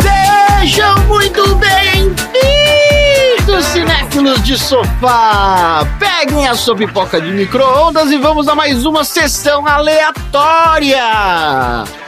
Sejam muito bem-vindos, cinéfilos de sofá! Peguem a sua pipoca de micro-ondas e vamos a mais uma sessão aleatória!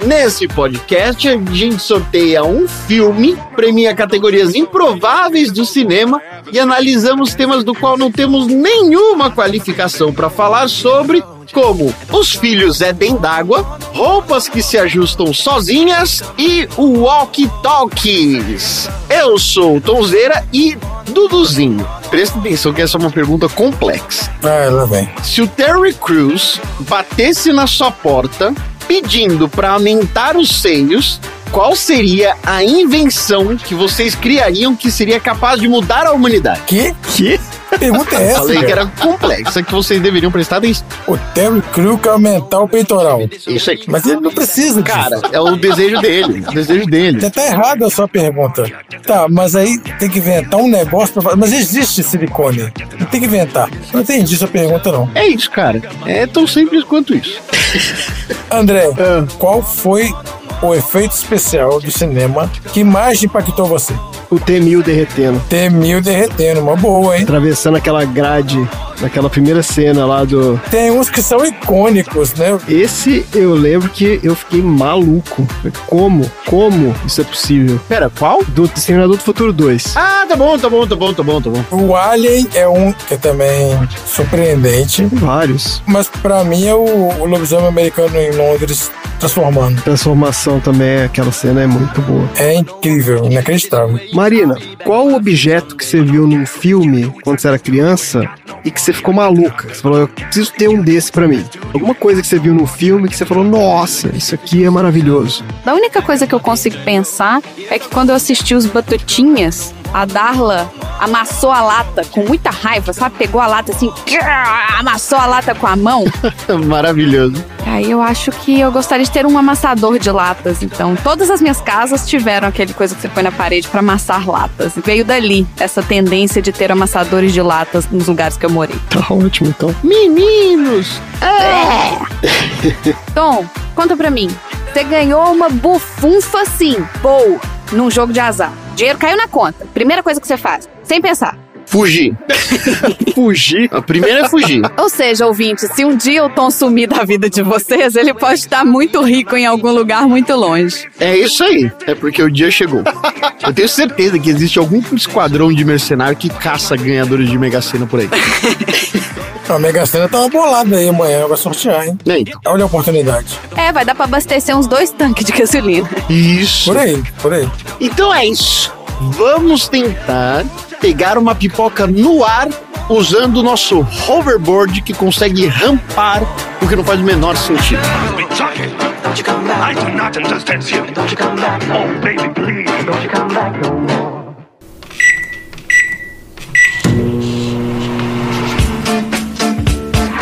Nesse podcast, a gente sorteia um filme, premia categorias improváveis do cinema e analisamos temas do qual não temos nenhuma qualificação para falar sobre, como Os Filhos Éden d'Água, Roupas que se ajustam sozinhas e o Walkie Talkies. Eu sou o Tonzeira e Duduzinho. Presta atenção que essa é uma pergunta complexa. Ah, lá vem. Se o Terry Crews batesse na sua porta pedindo para aumentar os seios, qual seria a invenção que vocês criariam que seria capaz de mudar a humanidade? Que? Que? Pergunta é essa, Falei que era complexa, que vocês deveriam prestar atenção. O Terry Crew quer aumentar o peitoral. Isso aí. Mas ele não precisa disso. Cara, é o desejo dele. O desejo dele. Já tá errado a sua pergunta. Tá, mas aí tem que inventar um negócio pra fazer. Mas existe silicone. Não tem que inventar. Não entendi sua pergunta, não. É isso, cara. É tão simples quanto isso. André, Ah. qual foi o efeito especial do cinema que mais impactou você? O T-1000 derretendo, T-1000 derretendo, uma boa, hein? atravessando aquela grade naquela primeira cena lá do. Tem uns que são icônicos, né? Esse eu lembro que eu fiquei maluco. Como? Como isso é possível? Pera, qual? Do Exterminador do Futuro 2. Ah, tá bom, tá bom, tá bom, tá bom, tá bom. O Alien é um que é também surpreendente. Vários. Mas pra mim é o, o lobisomem americano em Londres transformando. Transformação também, aquela cena é muito boa. É incrível, inacreditável. Marina, qual o objeto que você viu num filme quando você era criança e que você ficou maluca? Você falou, eu preciso ter um desse pra mim. Alguma coisa que você viu num filme que você falou, nossa, isso aqui é maravilhoso. A única coisa que eu consigo pensar é que quando eu assisti os Batutinhas, a Darla amassou a lata com muita raiva, sabe? Pegou a lata assim, amassou a lata com a mão. Maravilhoso. Aí eu acho que eu gostaria de ter um amassador de latas. Então, todas as minhas casas tiveram aquele coisa que você põe na parede para amassar latas. Veio dali essa tendência de ter amassadores de latas nos lugares que eu morei. Tá ótimo, então. Meninos! Tom, conta pra mim. Você ganhou uma bufunfa assim, boa, num jogo de azar. Dinheiro caiu na conta. Primeira coisa que você faz, sem pensar. Fugir. Fugir? A primeira é fugir. Ou seja, ouvinte, se um dia o Tom sumir da vida de vocês, ele pode estar muito rico em algum lugar muito longe. É isso aí. É porque o dia chegou. Eu tenho certeza que existe algum esquadrão de mercenário que caça ganhadores de Mega Sena por aí. A Mega Sena tá uma bolada aí amanhã, vai sortear, hein? É, então. Olha a oportunidade. É, vai dar pra abastecer uns dois tanques de gasolina. Isso. Por aí, por aí. Então é isso. Vamos tentar pegar uma pipoca no ar usando o nosso hoverboard que consegue rampar, o que não faz o menor sentido. Oh.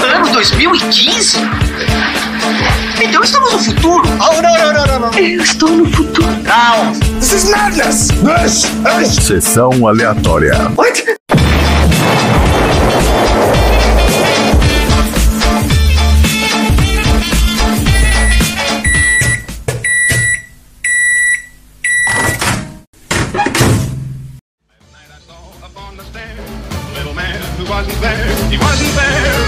Ano 2015? Então estamos no futuro? Oh, não, não, não, não, não. Eu estou no futuro. Não. This is madness! This is... Sessão aleatória. What? Wasn't there. He wasn't there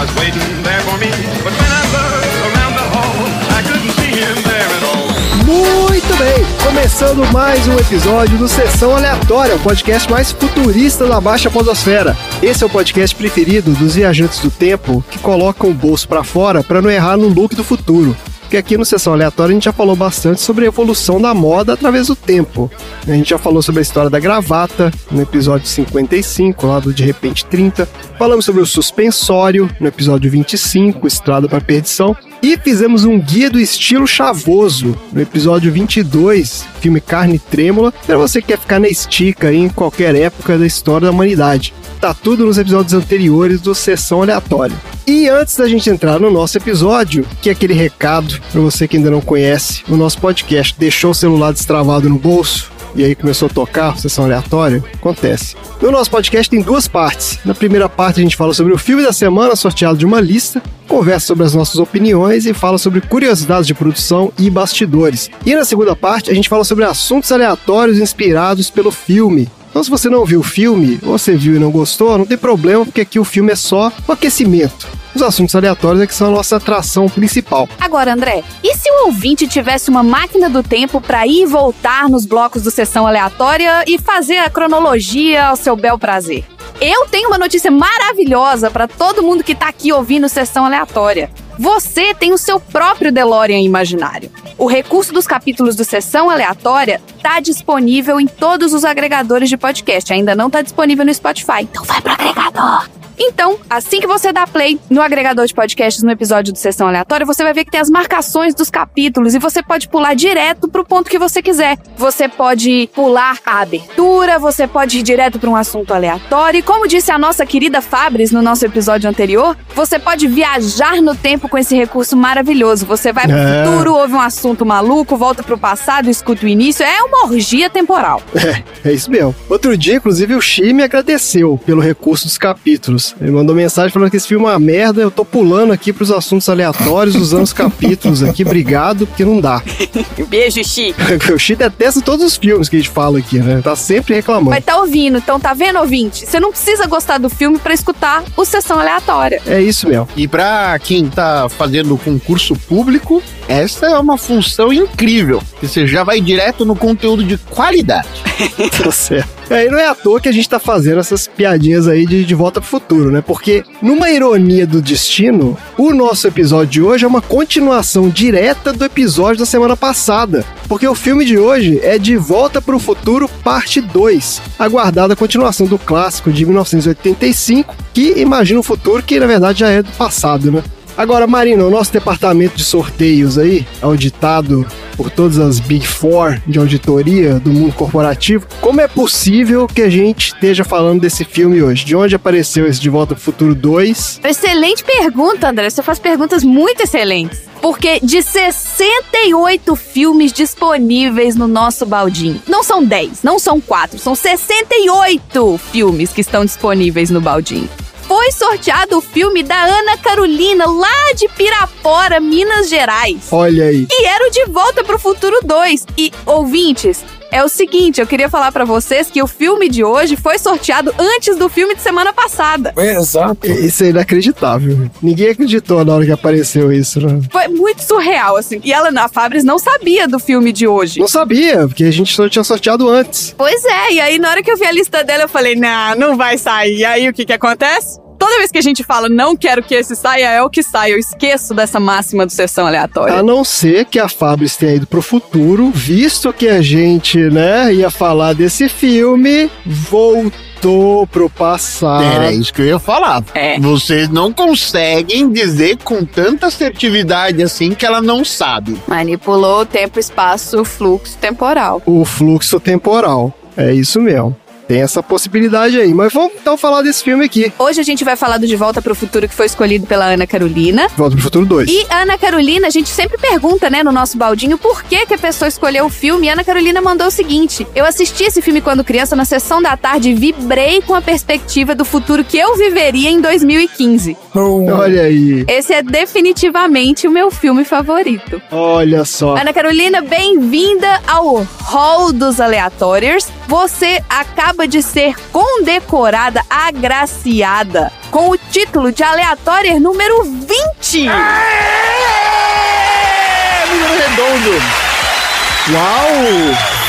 was waiting there for me. But when I looked around the hall, I couldn't see him there at all. Muito bem, começando mais um episódio do Sessão Aleatória, o podcast mais futurista da Baixa Podosfera. Esse é o podcast preferido dos viajantes do tempo que colocam o bolso pra fora pra não errar no look do futuro. Porque aqui no Sessão Aleatória a gente já falou bastante sobre a evolução da moda através do tempo. A gente já falou sobre a história da gravata no episódio 55, lá do De Repente 30. Falamos sobre o suspensório no episódio 25, Estrada para Perdição. E fizemos um guia do estilo chavoso no episódio 22, filme Carne Trêmula, para você que quer ficar na estica em qualquer época da história da humanidade. Tá tudo nos episódios anteriores do Sessão Aleatória. E antes da gente entrar no nosso episódio, que é aquele recado para você que ainda não conhece o nosso podcast, deixou o celular destravado no bolso, e aí começou a tocar, sessão aleatória, acontece. No nosso podcast tem duas partes. Na primeira parte a gente fala sobre o filme da semana, sorteado de uma lista, conversa sobre as nossas opiniões e fala sobre curiosidades de produção e bastidores. E na segunda parte a gente fala sobre assuntos aleatórios inspirados pelo filme. Então, se você não viu o filme, ou você viu e não gostou, não tem problema, porque aqui o filme é só o aquecimento. Os assuntos aleatórios é que são a nossa atração principal. Agora, André, e se o ouvinte tivesse uma máquina do tempo para ir e voltar nos blocos do Sessão Aleatória e fazer a cronologia ao seu bel prazer? Eu tenho uma notícia maravilhosa para todo mundo que tá aqui ouvindo Sessão Aleatória. Você tem o seu próprio DeLorean imaginário. O recurso dos capítulos do Sessão Aleatória tá disponível em todos os agregadores de podcast. Ainda não tá disponível no Spotify. Então vai pro agregador. Então, assim que você dá play no agregador de podcasts no episódio do Sessão Aleatória, você vai ver que tem as marcações dos capítulos e você pode pular direto pro ponto que você quiser. Você pode pular a abertura, você pode ir direto para um assunto aleatório. E como disse a nossa querida Fabris no nosso episódio anterior, você pode viajar no tempo com esse recurso maravilhoso. Você vai pro É. futuro, ouve um assunto maluco, volta pro passado, escuta o início. É uma orgia temporal. É, é isso mesmo. Outro dia, inclusive, o Xi me agradeceu pelo recurso dos capítulos. Ele mandou mensagem falando que esse filme é uma merda, eu tô pulando aqui pros assuntos aleatórios, usando os capítulos aqui. Obrigado, porque não dá. Beijo, Chi. o Xi detesta todos os filmes que a gente fala aqui, né? Tá sempre reclamando. Vai tá ouvindo, então tá vendo, ouvinte? Você não precisa gostar do filme pra escutar o Sessão Aleatória. É isso mesmo. E pra quem tá fazendo concurso público, essa é uma função incrível. que Você já vai direto no conteúdo de qualidade. Tá certo. É, e não é à toa que a gente tá fazendo essas piadinhas aí de, de volta pro futuro, né? Porque, numa ironia do destino, o nosso episódio de hoje é uma continuação direta do episódio da semana passada. Porque o filme de hoje é De Volta pro Futuro, parte 2. Aguardada continuação do clássico de 1985, que imagina um futuro que, na verdade, já é do passado, né? Agora, Marina, o nosso departamento de sorteios aí, auditado por todas as Big Four de auditoria do mundo corporativo, como é possível que a gente esteja falando desse filme hoje? De onde apareceu esse De Volta pro Futuro 2? Excelente pergunta, André. Você faz perguntas muito excelentes. Porque de 68 filmes disponíveis no nosso baldinho, não são 10, não são 4, são 68 filmes que estão disponíveis no baldinho. Foi sorteado o filme da Ana Carolina, lá de Pirapora, Minas Gerais. Olha aí. E era o De Volta pro Futuro 2. E, ouvintes, é o seguinte, eu queria falar pra vocês que o filme de hoje foi sorteado antes do filme de semana passada. É, exato. Isso é inacreditável. Ninguém acreditou na hora que apareceu isso, né? Foi muito surreal, assim. E ela, a Fabris, não sabia do filme de hoje. Não sabia, porque a gente só tinha sorteado antes. Pois é, e aí na hora que eu vi a lista dela, eu falei, não, não vai sair. E aí o que que acontece? Toda vez que a gente fala, não quero que esse saia, é o que sai. Eu esqueço dessa máxima do sessão aleatória. A não ser que a Fabris tenha ido pro futuro, visto que a gente, né, ia falar desse filme, voltou pro passado. Era isso que eu ia falar. É. Vocês não conseguem dizer com tanta assertividade assim que ela não sabe. Manipulou o tempo, espaço, fluxo temporal. O fluxo temporal. É isso mesmo. Tem essa possibilidade aí. Mas vamos então falar desse filme aqui. Hoje a gente vai falar do De Volta pro Futuro que foi escolhido pela Ana Carolina. Volta pro Futuro 2. E Ana Carolina, a gente sempre pergunta, né, no nosso baldinho, por que, que a pessoa escolheu o filme. E Ana Carolina mandou o seguinte: Eu assisti esse filme quando criança na sessão da tarde e vibrei com a perspectiva do futuro que eu viveria em 2015. No- Olha aí. Esse é definitivamente o meu filme favorito. Olha só. Ana Carolina, bem-vinda ao Hall dos Aleatórios. Você acaba de ser condecorada, agraciada, com o título de Aleatória número 20. Número redondo. Uau!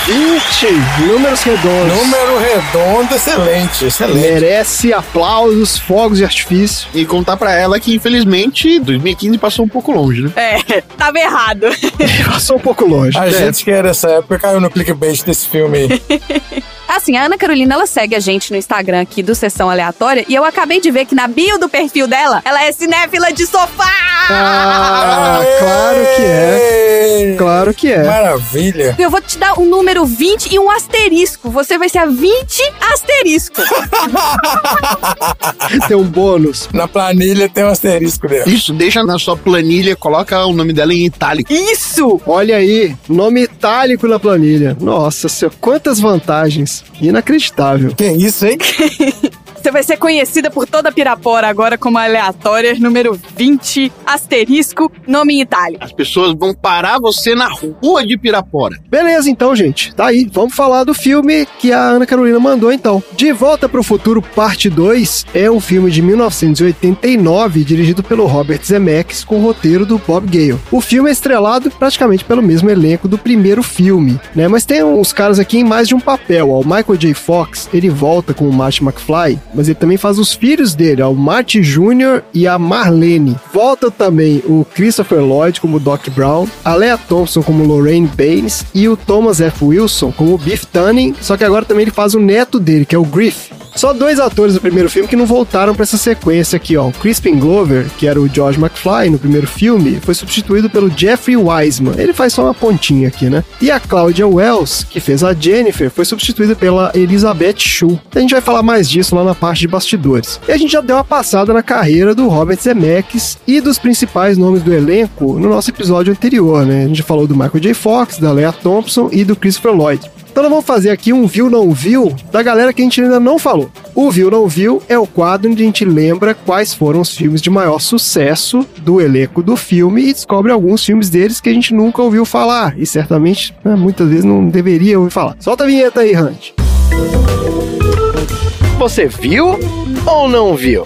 20 números redondos. Número redondo, excelente, excelente. Merece aplausos, fogos de artifício. E contar pra ela que, infelizmente, 2015 passou um pouco longe, né? É, tava errado. Passou um pouco longe. A É. gente que era dessa época caiu no clickbait desse filme aí. A assim, a Ana Carolina, ela segue a gente no Instagram aqui do Sessão Aleatória e eu acabei de ver que na bio do perfil dela, ela é cinéfila de sofá! Ah, claro que é. Claro que é. Maravilha. Eu vou te dar o número 20 e um asterisco. Você vai ser a 20 asterisco. Tem um bônus. Na planilha tem um asterisco dela. Isso, deixa na sua planilha, coloca o nome dela em itálico. Isso! Olha aí, nome itálico na planilha. Nossa senhora, quantas vantagens. Inacreditável. Que isso, hein? Você vai ser conhecida por toda Pirapora agora como aleatória, número 20, asterisco, nome em itálico. As pessoas vão parar você na rua de Pirapora. Beleza, então, gente. Tá aí. Vamos falar do filme que a Ana Carolina mandou, então. De Volta para o Futuro, parte 2, é um filme de 1989, dirigido pelo Robert Zemeckis, com o roteiro do Bob Gale. O filme é estrelado praticamente pelo mesmo elenco do primeiro filme, né? Mas tem uns caras aqui em mais de um papel. Ó. O Michael J. Fox, ele volta com o Marty McFly, mas ele também faz os filhos dele, ó, o Marty Jr. e a Marlene. Volta também o Christopher Lloyd como Doc Brown, a Lea Thompson como Lorraine Baines e o Thomas F. Wilson como Biff Tannen, só que agora também ele faz o neto dele, que é o Griff. Só dois atores do primeiro filme que não voltaram pra essa sequência aqui, ó. Crispin Glover, que era o George McFly no primeiro filme, foi substituído pelo Jeffrey Wiseman. Ele faz só uma pontinha aqui, né? E a Claudia Wells, que fez a Jennifer, foi substituída pela Elizabeth Shue. A gente vai falar mais disso lá na parte de bastidores. E a gente já deu uma passada na carreira do Robert Zemeckis e dos principais nomes do elenco no nosso episódio anterior, né? A gente falou do Michael J. Fox, da Lea Thompson e do Christopher Lloyd. Então nós vamos fazer aqui um viu não viu da galera que a gente ainda não falou. O viu não viu é o quadro onde a gente lembra quais foram os filmes de maior sucesso do elenco do filme e descobre alguns filmes deles que a gente nunca ouviu falar e certamente né, muitas vezes não deveria ouvir falar. Solta a vinheta aí, Hunt. Você viu ou não viu?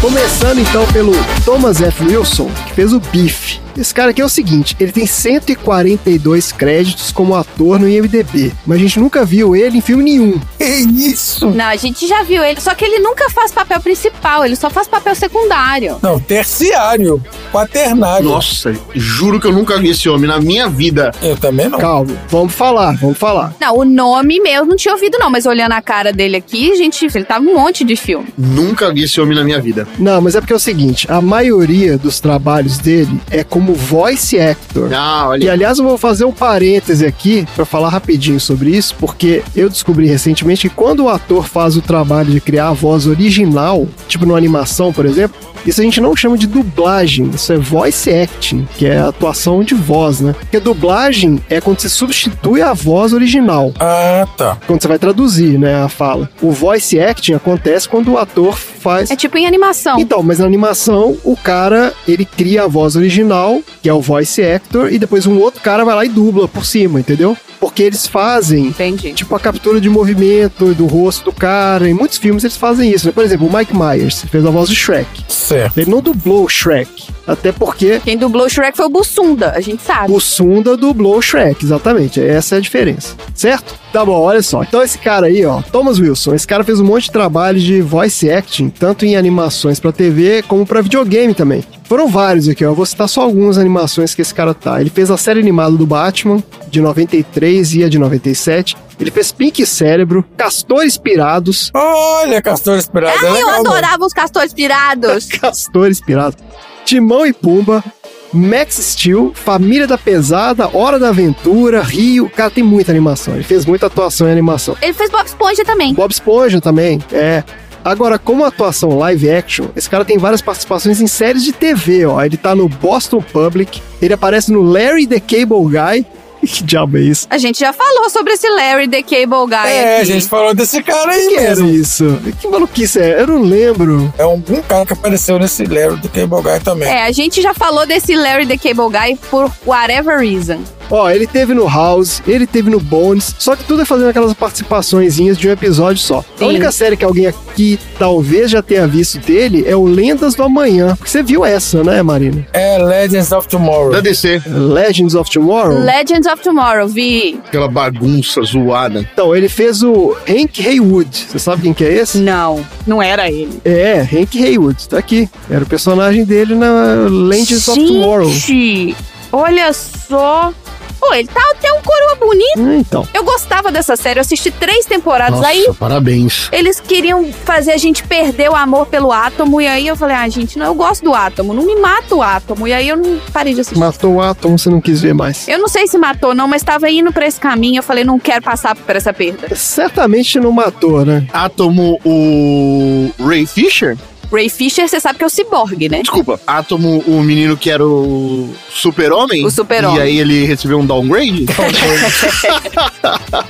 Começando então pelo Thomas F. Wilson, que fez o Biff. Esse cara aqui é o seguinte, ele tem 142 créditos como ator no IMDB, mas a gente nunca viu ele em filme nenhum. Que isso? Não, a gente já viu ele, só que ele nunca faz papel principal, ele só faz papel secundário. Não, terciário. Quaternário. Nossa, juro que eu nunca vi esse homem na minha vida. Eu também não. Calma, vamos falar, vamos falar. Não, o nome mesmo não tinha ouvido não, mas olhando a cara dele aqui, gente, ele tava em um monte de filme. Nunca vi esse homem na minha vida. Não, mas é porque é o seguinte, a maioria dos trabalhos dele é como voice actor. Ah, E olha. aliás, eu vou fazer um parêntese aqui pra falar rapidinho sobre isso, porque eu descobri recentemente que quando o ator faz o trabalho de criar a voz original, tipo numa animação, por exemplo, isso a gente não chama de dublagem, isso é voice acting, que é a atuação de voz, né? Porque dublagem é quando você substitui a voz original, Ah, tá. quando você vai traduzir, né, a fala. O voice acting acontece quando o ator faz É tipo em animação. então, mas na animação, o cara, ele cria a voz original, que é o voice actor, e depois um outro cara vai lá e dubla por cima, entendeu? Porque eles fazem, Entendi. tipo, a captura de movimento do rosto do cara. Em muitos filmes eles fazem isso, né? Por exemplo, o Mike Myers fez a voz de Shrek. Certo. Ele não dublou o Shrek, até porque Quem dublou o Shrek foi o Bussunda, a gente sabe. o Sunda dublou o Shrek, exatamente. Essa é a diferença, certo? Tá bom, olha só. Então esse cara aí, ó, Thomas Wilson, esse cara fez um monte de trabalho de voice acting, tanto em animações pra TV como pra videogame também. Foram vários aqui, ó. Eu vou citar só algumas animações que esse cara tá. Ele fez a série animada do Batman, de 93 e a de 97. Ele fez Pink Cérebro, Castores Pirados, Olha, Castor Esperado. é Ah, eu legal, mano. adorava os castores pirados. Castores Pirados, Timão e Pumba, Max Steel, Família da Pesada, Hora da Aventura, Rio. Cara, tem muita animação. Ele fez muita atuação em animação. Ele fez Bob Esponja também. Bob Esponja também, é. Agora, como atuação live action, esse cara tem várias participações em séries de TV, ó. Ele tá no Boston Public, ele aparece no Larry the Cable Guy. Que diabo é isso? A gente já falou sobre esse Larry the Cable Guy É, a aqui. gente falou desse cara aí que era mesmo. isso? Que maluquice é? Eu não lembro. É um, um cara que apareceu nesse Larry do Cable Guy também. É, a gente já falou desse Larry the Cable Guy por whatever reason. Ó, ele teve no House, ele teve no Bones, só que tudo é fazendo aquelas participaçõezinhas de um episódio só. Sim. A única série que alguém aqui talvez já tenha visto dele é o Lendas do Amanhã. Porque você viu essa, né, Marina? É Legends of Tomorrow. Da DC. Legends of Tomorrow? Legends of Tomorrow, vi. Aquela bagunça zoada. Então, ele fez o Hank Haywood. Você sabe quem que é esse? Não, não era ele. É, Hank Haywood, tá aqui. Era o personagem dele na Legends of Tomorrow. Gente, olha só. Pô, ele tá até um coroa bonito. Hum, Então, Eu gostava dessa série, eu assisti três temporadas. Nossa, Aí parabéns. eles queriam fazer a gente perder o amor pelo átomo. E aí eu falei, ah, gente, não, eu gosto do átomo, não me mata o átomo. E aí eu não parei de assistir. Matou o átomo, você não quis ver mais. Eu não sei se matou, não, mas tava indo pra esse caminho. Eu falei, não quero passar por essa perda. Certamente não matou, né? Átomo, o Ray Fisher? Ray Fisher, você sabe que é o ciborgue, né? Desculpa, Átomo, o menino que era o super-homem? O super-homem. E aí ele recebeu um downgrade?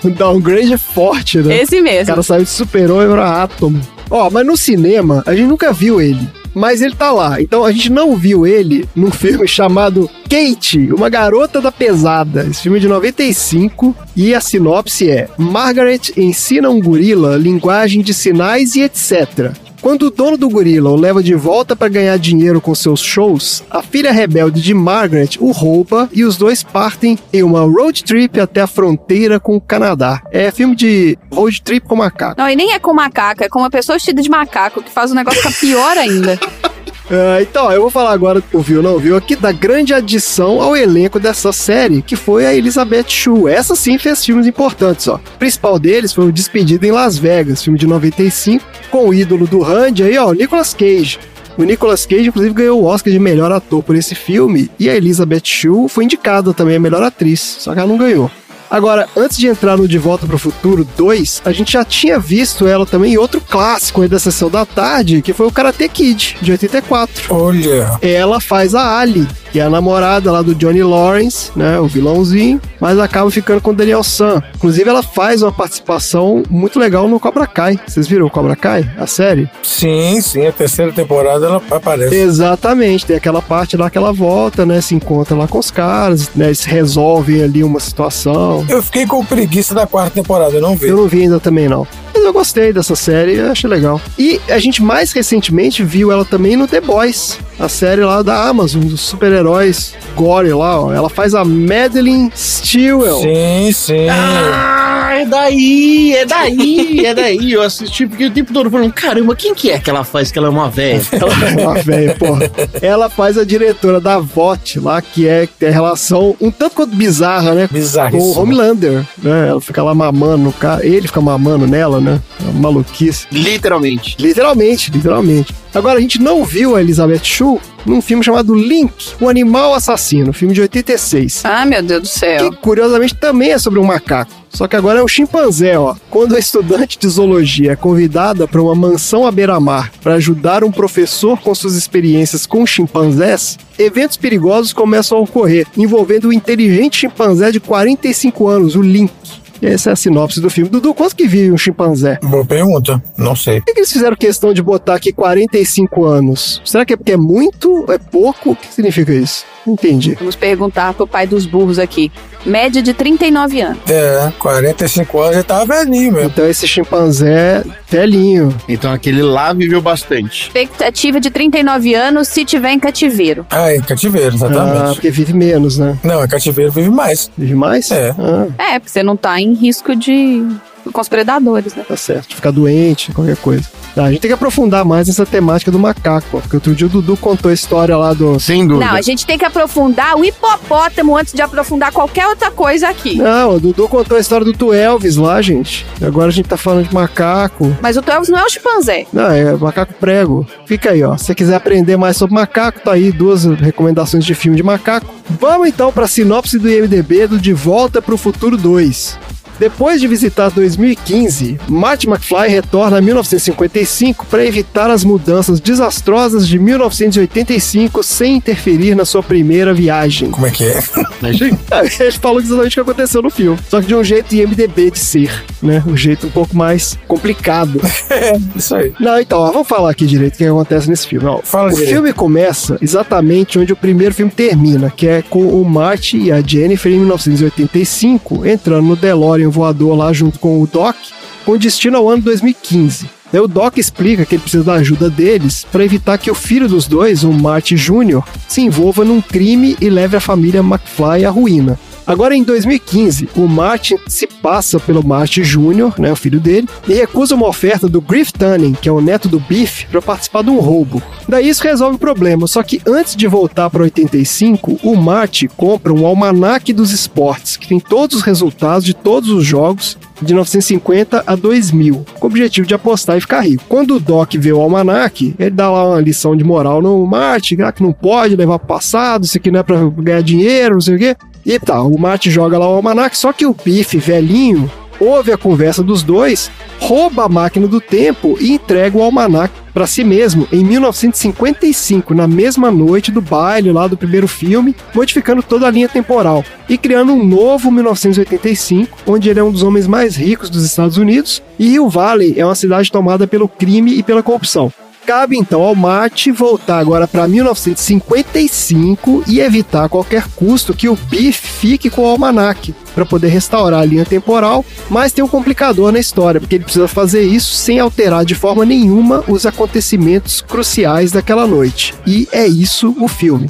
O downgrade é forte, né? Esse O mesmo. cara saiu de super-homem pra átomo. Ó, mas no cinema, a gente nunca viu ele. Mas ele tá lá. Então a gente não viu ele num filme chamado Kate, uma garota da pesada. Esse filme é de 95 e a sinopse é: Margaret ensina um gorila linguagem de sinais e etc. Quando o dono do gorila o leva de volta para ganhar dinheiro com seus shows, a filha rebelde de Margaret o rouba e os dois partem em uma road trip até a fronteira com o Canadá. É filme de road trip com macaco. Não, e nem é com macaco, é com uma pessoa vestida de macaco, que faz o negócio ficar pior ainda. Ah, então, eu vou falar agora, o viu não viu, aqui da grande adição ao elenco dessa série, que foi a Elizabeth Shue. Essa sim fez filmes importantes, ó. O principal deles foi o Despedido em Las Vegas, filme de 95, com o ídolo do Randy aí, ó, Nicolas Cage. O Nicolas Cage, inclusive, ganhou o Oscar de melhor ator por esse filme, e a Elizabeth Shue foi indicada também a melhor atriz, só que ela não ganhou. Agora, antes de entrar no De Volta para o Futuro 2, a gente já tinha visto ela também em outro clássico aí da sessão da tarde, que foi o Karate Kid, de 84. Olha. Ela faz a Ali, que é a namorada lá do Johnny Lawrence, né, o vilãozinho, mas acaba ficando com o Daniel San. Inclusive, ela faz uma participação muito legal no Cobra Kai. Vocês viram o Cobra Kai, a série? Sim, sim, a terceira temporada ela aparece. Exatamente, tem aquela parte lá que ela volta, né, se encontra lá com os caras, né, eles resolvem ali uma situação. Eu fiquei com preguiça da quarta temporada, eu não vi. Eu não vi ainda também não. Mas eu gostei dessa série, eu achei legal. E a gente mais recentemente viu ela também no The Boys, a série lá da Amazon, dos super-heróis gore lá, ó. Ela faz a Madeline Stewell. Sim, sim. Ah, é daí, é daí, é daí. Eu assisti porque o tempo todo falando, caramba, quem que é que ela faz que ela é uma velha? Ela, velho, porra. Ela faz a diretora da VOT lá, que é tem a relação um tanto quanto bizarra, né? Com o. Homelander, né? Ela fica lá mamando no cara, ele fica mamando nela, né? É uma maluquice. Literalmente. Literalmente, literalmente. Agora, a gente não viu a Elizabeth Shue num filme chamado Link, o Animal Assassino, filme de 86. Ah, meu Deus do céu. Que curiosamente também é sobre um macaco. Só que agora é um chimpanzé, ó. Quando a estudante de zoologia é convidada para uma mansão à beira-mar para ajudar um professor com suas experiências com chimpanzés, eventos perigosos começam a ocorrer, envolvendo o inteligente chimpanzé de 45 anos, o Link. E essa é a sinopse do filme. Dudu, quanto que vive um chimpanzé? Boa pergunta. Não sei. Por que eles fizeram questão de botar aqui 45 anos? Será que é porque é muito? É pouco? O que significa isso? Entendi. Vamos perguntar pro pai dos burros aqui. Média de 39 anos. É, 45 anos já tava velhinho mesmo. Então esse chimpanzé velhinho. Então aquele lá viveu bastante. Expectativa de 39 anos se tiver em cativeiro. Ah, em cativeiro, Ah, exatamente. porque vive menos, né? Não, em cativeiro vive mais. Vive mais? É. Ah, É, porque você não tá em risco de. com os predadores, né? tá certo. Ficar doente, qualquer coisa. Ah, a gente tem que aprofundar mais essa temática do macaco, ó, porque outro dia o Dudu contou a história lá do. Sem dúvida. Não, a gente tem que aprofundar o hipopótamo antes de aprofundar qualquer outra coisa aqui. Não, o Dudu contou a história do Tu Elvis lá, gente. E agora a gente tá falando de macaco. Mas o Twelves não é o chimpanzé. Não, é macaco prego. Fica aí, ó. Se você quiser aprender mais sobre macaco, tá aí duas recomendações de filme de macaco. Vamos então pra sinopse do IMDB do De Volta pro Futuro 2. Depois de visitar 2015, Marty McFly retorna a 1955 para evitar as mudanças desastrosas de 1985 sem interferir na sua primeira viagem. Como é que é? É, Ele falou exatamente o que aconteceu no filme. Só que de um jeito IMDB de ser, né? Um jeito um pouco mais complicado. Isso aí. Não, então, ó, vamos falar aqui direito o que acontece nesse filme. Ó, Fala o direito. filme começa exatamente onde o primeiro filme termina, que é com o Marty e a Jennifer em 1985 entrando no DeLorean voador lá junto com o Doc, com destino ao ano 2015. Daí o Doc explica que ele precisa da ajuda deles para evitar que o filho dos dois, o Marty Jr., se envolva num crime e leve a família McFly à ruína. Agora, em 2015, o Martin se passa pelo Martin Jr., né, o filho dele, e recusa uma oferta do Griff Tunning, que é o neto do Biff, para participar de um roubo. Daí isso resolve o problema, só que antes de voltar para 85, o Marty compra um almanaque dos esportes, que tem todos os resultados de todos os jogos de 1950 a 2000, com o objetivo de apostar e ficar rico. Quando o Doc vê o almanaque, ele dá lá uma lição de moral no Marty, ah, que não pode levar passado, isso aqui não é pra ganhar dinheiro, não sei o quê. E tá, o Marty joga lá o almanaque, só que o Biff, velhinho, ouve a conversa dos dois, rouba a máquina do tempo e entrega o almanac para si mesmo em 1955, na mesma noite do baile lá do primeiro filme, modificando toda a linha temporal e criando um novo 1985, onde ele é um dos homens mais ricos dos Estados Unidos e Rio Valley é uma cidade tomada pelo crime e pela corrupção. Cabe então ao Mate voltar agora para 1955 e evitar a qualquer custo que o Biff fique com o almanac para poder restaurar a linha temporal, mas tem um complicador na história, porque ele precisa fazer isso sem alterar de forma nenhuma os acontecimentos cruciais daquela noite. E é isso o filme.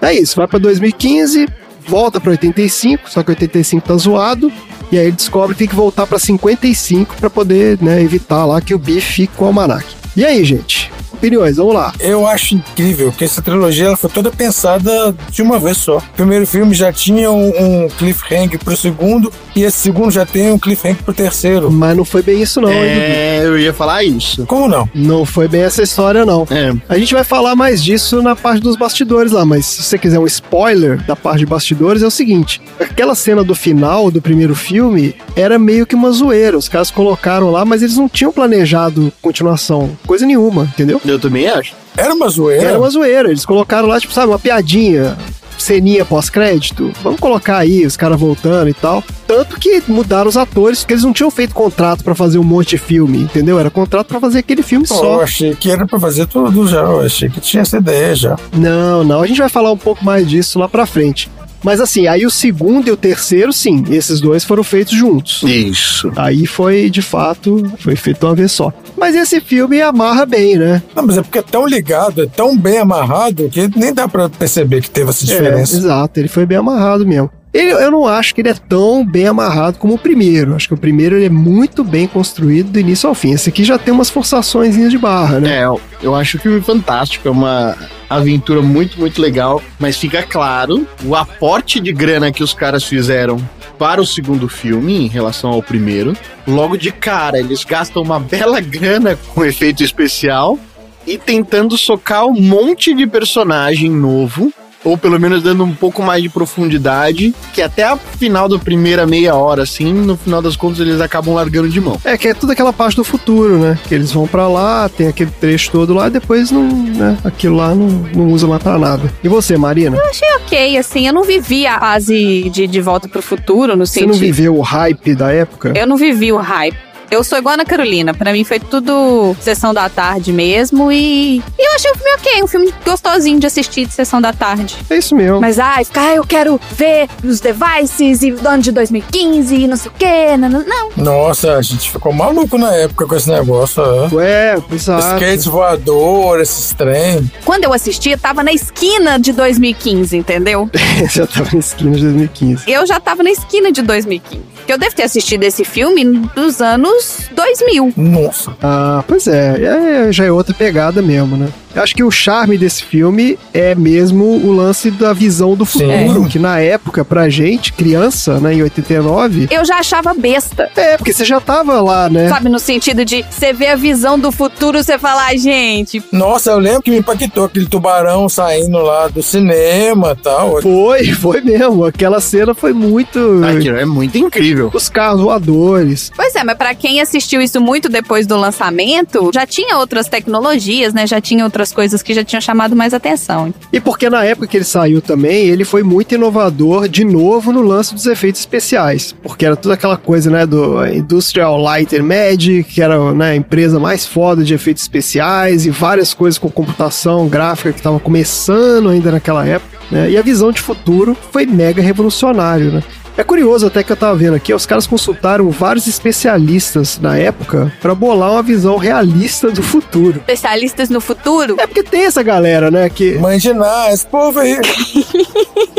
É isso, vai para 2015, volta para 85, só que 85 tá zoado, e aí ele descobre que tem que voltar para 55 para poder né, evitar lá que o Biff fique com o almanac. E aí, gente? Opiniões, vamos lá. Eu acho incrível que essa trilogia ela foi toda pensada de uma vez só. O primeiro filme já tinha um, um cliffhanger pro segundo, e esse segundo já tem um cliffhanger pro terceiro. Mas não foi bem isso, não, hein? É, eu ia falar isso. Como não? Não foi bem essa história, não. É. A gente vai falar mais disso na parte dos bastidores lá, mas se você quiser um spoiler da parte de bastidores, é o seguinte: aquela cena do final do primeiro filme era meio que uma zoeira. Os caras colocaram lá, mas eles não tinham planejado continuação. Coisa nenhuma, entendeu? Eu também acho. Era uma zoeira? Era uma zoeira. Eles colocaram lá, tipo, sabe, uma piadinha. Ceninha pós-crédito, vamos colocar aí os caras voltando e tal. Tanto que mudaram os atores, porque eles não tinham feito contrato pra fazer um monte de filme, entendeu? Era contrato pra fazer aquele filme Pô, só. eu achei que era pra fazer tudo já. Eu achei que tinha essa ideia já. Não, não, a gente vai falar um pouco mais disso lá pra frente. Mas assim, aí o segundo e o terceiro, sim, esses dois foram feitos juntos. Isso. Aí foi, de fato, foi feito uma vez só. Mas esse filme amarra bem, né? Não, mas é porque é tão ligado, é tão bem amarrado, que nem dá pra perceber que teve essa É, diferença. exato, ele foi bem amarrado mesmo. Ele- eu não acho que ele é tão bem amarrado como o primeiro. Acho que o primeiro ele é muito bem construído do início ao fim. Esse aqui já tem umas forçações de barra, né? É, eu- acho o filme fantástico, é uma aventura muito, muito legal, mas fica claro o aporte de grana que os caras fizeram para o segundo filme em relação ao primeiro. Logo de cara, eles gastam uma bela grana com efeito especial e tentando socar um monte de personagem novo. Ou pelo menos dando um pouco mais de profundidade, que até a final da primeira meia hora, assim, no final das contas eles acabam largando de mão. É que é tudo aquela parte do futuro, né? Que eles vão pra lá, tem aquele trecho todo lá, e depois não, né? Aquilo lá não, não usa mais pra nada. E você, Marina? Ok, assim, eu não vivi a fase de, de volta pro futuro, no Você sentido. não viveu o hype da época? Eu não vivi o hype. Eu sou igual a Ana Carolina. Pra mim foi tudo sessão da tarde mesmo. E, e eu achei o filme ok. Um filme gostosinho de assistir de sessão da tarde. É isso mesmo. Mas, ai, ficar, ah, eu quero ver os devices e o ano de 2015 e não sei o quê. Não, não. Nossa, a gente ficou maluco na época com esse negócio. É. Ué, exato. Skates voador, esses trem. Quando eu assisti, eu tava na esquina de 2015, entendeu? Já tava na esquina de 2015. Eu já tava na esquina de 2015. Porque eu devo ter assistido esse filme dos anos 2000. Nossa. Ah, pois é, é, já é outra pegada mesmo, né? Eu acho que o charme desse filme é mesmo o lance da visão do futuro, Sim. que na época, pra gente, criança, né, em 89, Eu já achava besta. é, porque você já tava lá, né? Sabe, no sentido de você ver a visão do futuro, você falar, ai, gente, Nossa, eu lembro que me impactou aquele tubarão saindo lá do cinema e tal. Foi, foi mesmo. Aquela cena foi muito. Aquilo é muito incrível. Os carros voadores. Pois é, mas pra quem assistiu isso muito depois do lançamento, já tinha outras tecnologias, né? Já tinha outras coisas que já tinham chamado mais atenção. E porque na época que ele saiu também, ele foi muito inovador de novo no lance dos efeitos especiais. Porque era toda aquela coisa, né, do Industrial Light and Magic, que era né, a empresa mais foda de efeitos especiais e várias coisas com computação gráfica que estava começando ainda naquela época. Né? E a visão de futuro foi mega revolucionário, né? É curioso até que eu tava vendo aqui, os caras consultaram vários especialistas na época pra bolar uma visão realista do futuro. Especialistas no futuro? É porque tem essa galera, né, que... Imaginar, esse povo aí.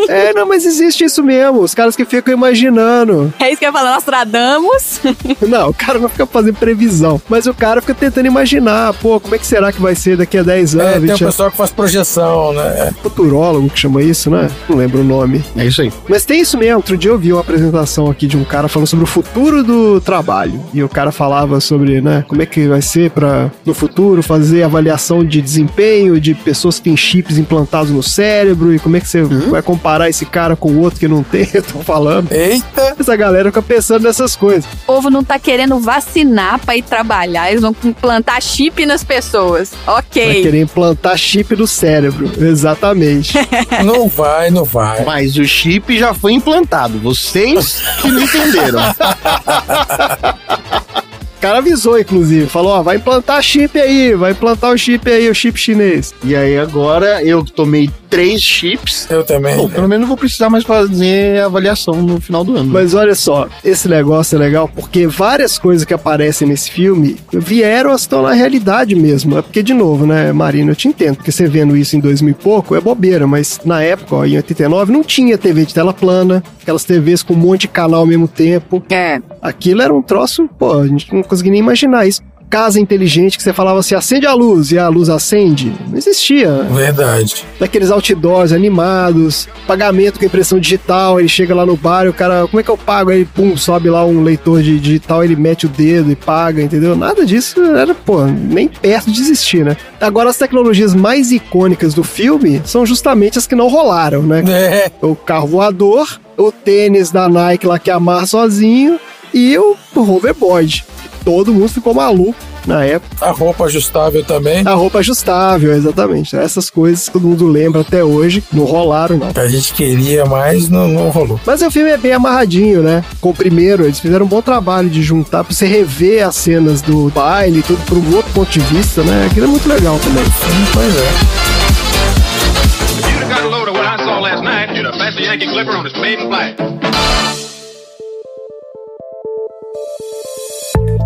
É, não, mas existe isso mesmo, os caras que ficam imaginando. É isso que eu ia falar, Nostradamus. Não, o cara não fica fazendo previsão, mas o cara fica tentando imaginar, pô, como é que será que vai ser daqui a 10 anos, É, tem 20 o anos. pessoal que faz projeção, né? Futurólogo que chama isso, né? Não lembro o nome. É isso aí. Mas tem isso mesmo. Outro dia eu vi uma apresentação aqui de um cara falando sobre o futuro do trabalho. E o cara falava sobre, né, como é que vai ser para no futuro fazer avaliação de desempenho de pessoas que têm chips implantados no cérebro e como é que você vai comparar esse cara com o outro que não tem. Eu tô falando. Eita! Essa galera fica pensando nessas coisas. O povo não tá querendo vacinar pra ir trabalhar, eles vão implantar chip nas pessoas. Vai Ok. querer implantar chip no cérebro. Exatamente. Não vai, não vai. Mas o chip já foi implantado. Vocês que não entenderam. O cara avisou, inclusive. Falou, ó, vai implantar chip aí, vai implantar o chip aí, o chip chinês. E aí agora eu tomei três chips. Eu também. Bom, pelo menos não vou precisar mais fazer avaliação no final do ano. Mas olha só, esse negócio é legal porque várias coisas que aparecem nesse filme vieram a se tornar realidade mesmo. É porque, de novo, né, Marina, eu te entendo, porque você vendo isso em 2000 e pouco é bobeira, mas na época, ó, em 89, não tinha TV de tela plana, aquelas TVs com um monte de canal ao mesmo tempo. É. Aquilo era um troço, pô, a gente não conseguia nem imaginar isso. Casa inteligente que você falava assim, acende a luz e a luz acende. Não existia. Verdade. Daqueles outdoors animados, pagamento com impressão digital, ele chega lá no bar e o cara, como é que eu pago? Aí, pum, sobe lá um leitor de digital, ele mete o dedo e paga, entendeu? Nada disso era, pô, nem perto de existir, né? Agora, as tecnologias mais icônicas do filme são justamente as que não rolaram, né? É. O carro voador, o tênis da Nike lá que amarra sozinho e o hoverboard. Todo mundo ficou maluco na época. A roupa ajustável também. A roupa ajustável, exatamente. Essas coisas que todo mundo lembra até hoje, não rolaram, não. A gente queria, mas não, não rolou. Mas o filme é bem amarradinho, né? Com o primeiro, eles fizeram um bom trabalho de juntar pra você rever as cenas do baile, tudo por um outro ponto de vista, né? Aquilo é muito legal também. Pois é. You'd have got a load of what I saw last night, you'd have passed the Yankee Clipper on its maiden flight.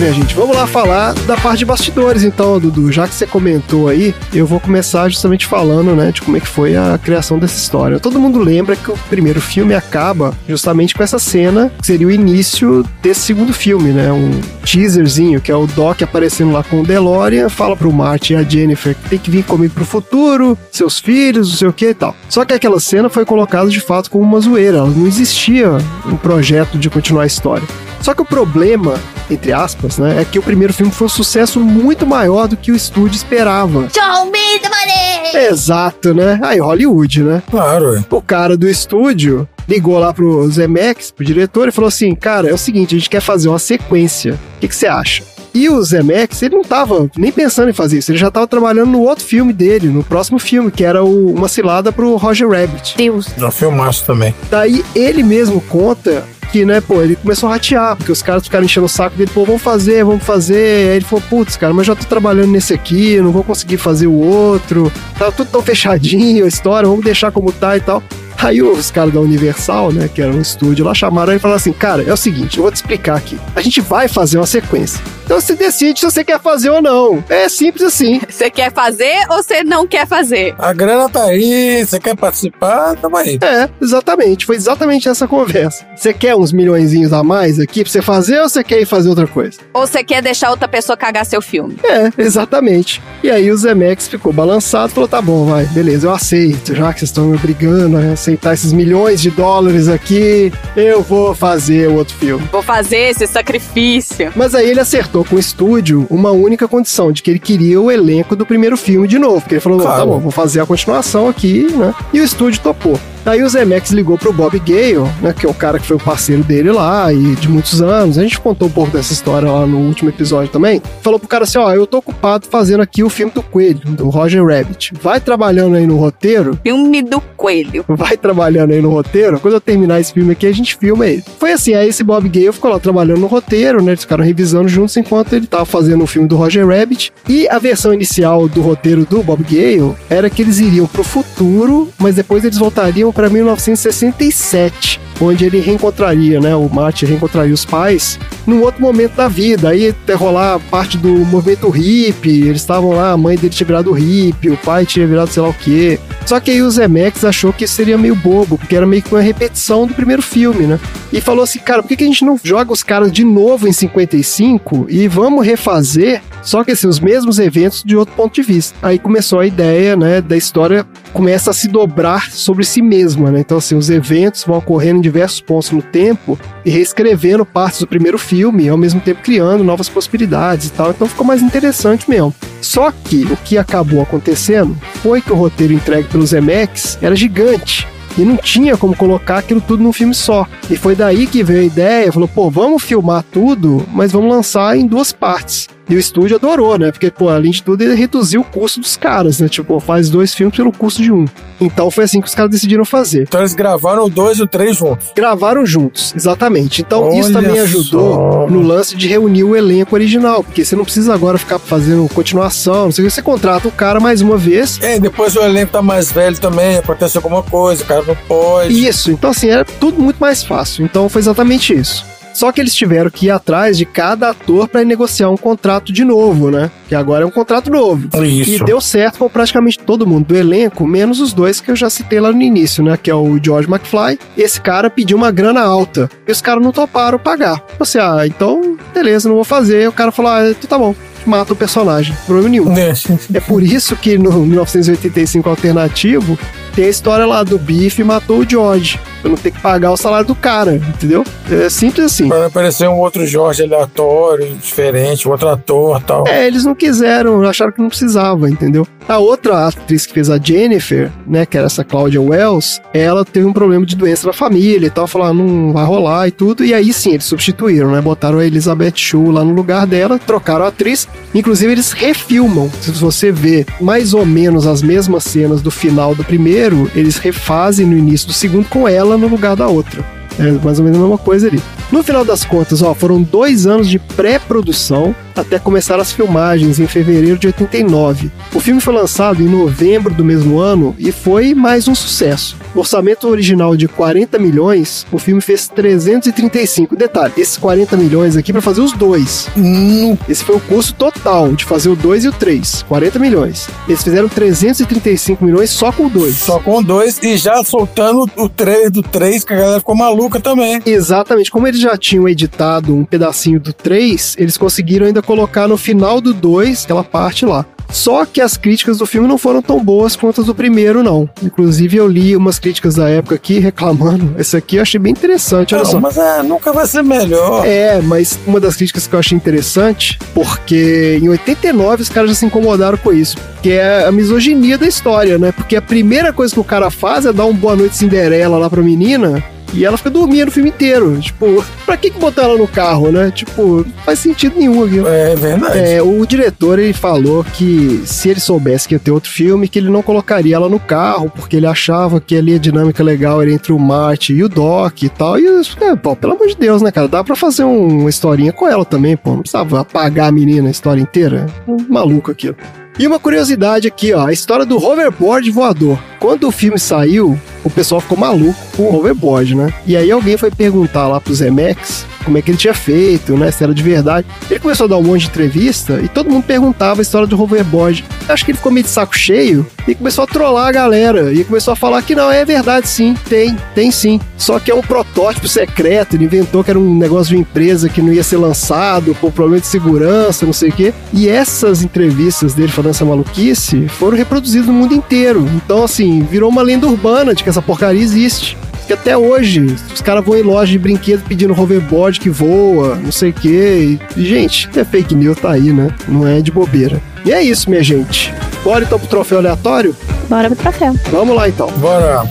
Minha gente. Vamos lá falar da parte de bastidores, então, Dudu. Já que você comentou aí, eu vou começar justamente falando, né, de como é que foi a criação dessa história. Todo mundo lembra que o primeiro filme acaba justamente com essa cena, que seria o início desse segundo filme, né? Um teaserzinho, que é o Doc aparecendo lá com o DeLorean, fala pro Martin e a Jennifer que tem que vir comigo pro futuro, seus filhos, não sei o que e tal. Só que aquela cena foi colocada de fato como uma zoeira, ela não existia um projeto de continuar a história. Só que o problema, entre aspas, né, é que o primeiro filme foi um sucesso muito maior do que o estúdio esperava. Show me the money! Exato, né? Aí Hollywood, né? Claro. O cara do estúdio ligou lá pro Zemeckis, pro diretor, e falou assim: Cara, é o seguinte, a gente quer fazer uma sequência. O que, que você acha? E o Zemeckis, ele não tava nem pensando em fazer isso, ele já tava trabalhando no outro filme dele, no próximo filme, que era o- uma cilada pro Roger Rabbit. Deus. Um filmaço também. Daí ele mesmo conta que, né, pô, ele começou a ratear, porque os caras ficaram enchendo o saco dele, pô, vamos fazer, vamos fazer. Aí ele falou, putz, cara, mas já tô trabalhando nesse aqui, não vou conseguir fazer o outro. Tá tudo tão fechadinho a história, vamos deixar como tá e tal. Aí os caras da Universal, né, que era um estúdio lá, chamaram e falaram assim: Cara, é o seguinte, eu vou te explicar aqui. A gente vai fazer uma sequência. Então você decide se você quer fazer ou não. É simples assim. Você quer fazer ou você não quer fazer? A grana tá aí, você quer participar? Tamo aí. É, exatamente. Foi exatamente essa conversa. Você quer uns milhõezinhos a mais aqui pra você fazer ou você quer ir fazer outra coisa? Ou você quer deixar outra pessoa cagar seu filme? É, exatamente. E aí o Zemex ficou balançado, falou: tá bom, vai, beleza, eu aceito, já que vocês estão me obrigando a aceitar esses milhões de dólares aqui, eu vou fazer o outro filme. Vou fazer esse sacrifício. Mas aí ele acertou com o estúdio uma única condição, de que ele queria o elenco do primeiro filme de novo. Porque ele falou, Claro. tá bom, vou fazer a continuação aqui, né? E o estúdio topou. Aí o Zemex ligou pro Bob Gale, né, que é o cara que foi o parceiro dele lá e de muitos anos. A gente contou um pouco dessa história lá no último episódio também. Falou pro cara assim: ó, eu tô ocupado fazendo aqui o filme do Coelho, do Roger Rabbit. Vai trabalhando aí no roteiro, Filme do coelho. vai trabalhando aí no roteiro. Quando eu terminar esse filme aqui, a gente filma ele. Foi assim, aí esse Bob Gale ficou lá trabalhando no roteiro, né? Eles ficaram revisando juntos enquanto ele tava fazendo o filme do Roger Rabbit. E a versão inicial do roteiro do Bob Gale era que eles iriam pro futuro, mas depois eles voltariam para 1967. Onde ele reencontraria, né? O Marty reencontraria os pais num outro momento da vida. Aí até rolar parte do movimento hippie. Eles estavam lá, a mãe dele tinha virado hippie, o pai tinha virado sei lá o quê. Só que aí o Zemex achou que seria meio bobo, porque era meio que uma repetição do primeiro filme, né? E falou assim, cara, por que, que a gente não joga os caras de novo em 55 e vamos refazer, só que assim, os mesmos eventos de outro ponto de vista. Aí começou a ideia, né, da história começa a se dobrar sobre si mesma, né? Então assim, os eventos vão ocorrendo em diversos pontos no tempo e reescrevendo partes do primeiro filme, ao mesmo tempo criando novas possibilidades e tal. Então ficou mais interessante mesmo. Só que o que acabou acontecendo foi que o roteiro entregue pelo Zemex era gigante. E não tinha como colocar aquilo tudo num filme só. E foi daí que veio a ideia, falou, pô, vamos filmar tudo, mas vamos lançar em duas partes. E o estúdio adorou, né? Porque, pô, além de tudo, ele reduziu o custo dos caras, né? Tipo, faz dois filmes pelo custo de um. Então foi assim que os caras decidiram fazer. Então eles gravaram dois e o três juntos. Gravaram juntos, exatamente. Então isso Olha também ajudou só. no lance de reunir o elenco original, porque você não precisa agora ficar fazendo continuação, não sei o que, você contrata o cara mais uma vez. É, depois o elenco tá mais velho também, acontece alguma coisa, o cara não pode. Isso, então assim, era tudo muito mais fácil. Então foi exatamente isso. Só que eles tiveram que ir atrás de cada ator para negociar um contrato de novo, né? Que agora é um contrato novo. Isso. E deu certo com praticamente todo mundo do elenco, menos os dois que eu já citei lá no início, né? Que é o George McFly. Esse cara pediu uma grana alta. E os caras não toparam pagar. Você, ah, então, beleza, não vou fazer. O cara falou, ah, então tá bom. Mata o personagem. Problema nenhum. É. É por isso que no 1985 alternativo tem a história lá do Biff matou o George. Pra não ter que pagar o salário do cara, entendeu? É simples assim. Para aparecer um outro Jorge aleatório, diferente, outro ator e tal. É, eles não quiseram, acharam que não precisava, entendeu? A outra atriz que fez a Jennifer, né, que era essa Claudia Wells, ela teve um problema de doença na família e tal, falaram, não vai rolar e tudo, e aí sim, eles substituíram, né, botaram a Elizabeth Shue lá no lugar dela, trocaram a atriz, inclusive eles refilmam, se você vê mais ou menos as mesmas cenas do final do primeiro, eles refazem no início do segundo com ela no lugar da outra. É mais ou menos a mesma coisa ali. No final das contas, ó, foram dois anos de pré-produção até começar as filmagens em fevereiro de 89. O filme foi lançado em novembro do mesmo ano e foi mais um sucesso. O orçamento original de 40 milhões, o filme fez 335. Detalhe, esses 40 milhões aqui para fazer os dois. Hum, Esse foi o custo total de fazer o 2 e o 3, 40 milhões. Eles fizeram 335 milhões só com o 2. só com dois e já soltando o trailer do três, que a galera ficou maluca também. Exatamente, como eles já tinham editado um pedacinho do 3, eles conseguiram ainda colocar no final do 2, aquela parte lá. Só que as críticas do filme não foram tão boas quanto as do primeiro, não. Inclusive, eu li umas críticas da época aqui reclamando. Esse aqui eu achei bem interessante, olha Não, só. mas é, nunca vai ser melhor. É, mas uma das críticas que eu achei interessante, porque em 89 os caras já se incomodaram com isso, que é a misoginia da história, né? Porque a primeira coisa que o cara faz é dar um boa noite Cinderela lá pra menina. E ela fica dormindo o filme inteiro. Tipo, pra que, que botar ela no carro, né? Tipo, não faz sentido nenhum aqui. É verdade. É, o diretor ele falou que se ele soubesse que ia ter outro filme, que ele não colocaria ela no carro, porque ele achava que ali a dinâmica legal era entre o Marty e o Doc e tal. E, é, pô, pelo amor de Deus, né, cara? Dá pra fazer um- uma historinha com ela também, pô. Não precisava apagar a menina a história inteira. Um maluco aquilo. E uma curiosidade aqui, ó, a história do hoverboard voador. Quando o filme saiu, o pessoal ficou maluco, com o hoverboard, né? E aí alguém foi perguntar lá pro Zemex como é que ele tinha feito, né? Se era de verdade. Ele começou a dar um monte de entrevista e todo mundo perguntava a história do hoverboard. Acho que ele ficou meio de saco cheio e começou a trollar a galera. E começou a falar que não, é verdade sim, tem, tem sim. Só que é um protótipo secreto, ele inventou que era um negócio de empresa que não ia ser lançado por problema de segurança, não sei o quê. E essas entrevistas dele falando essa maluquice foram reproduzidas no mundo inteiro. Então, assim, virou uma lenda urbana de que essa porcaria existe. Que até hoje os caras vão em loja de brinquedo pedindo hoverboard que voa, não sei o quê. E, gente, é fake news, tá aí, né? Não é de bobeira. E é isso, minha gente. Bora então pro troféu aleatório? Bora pro troféu. Vamos lá então. Bora.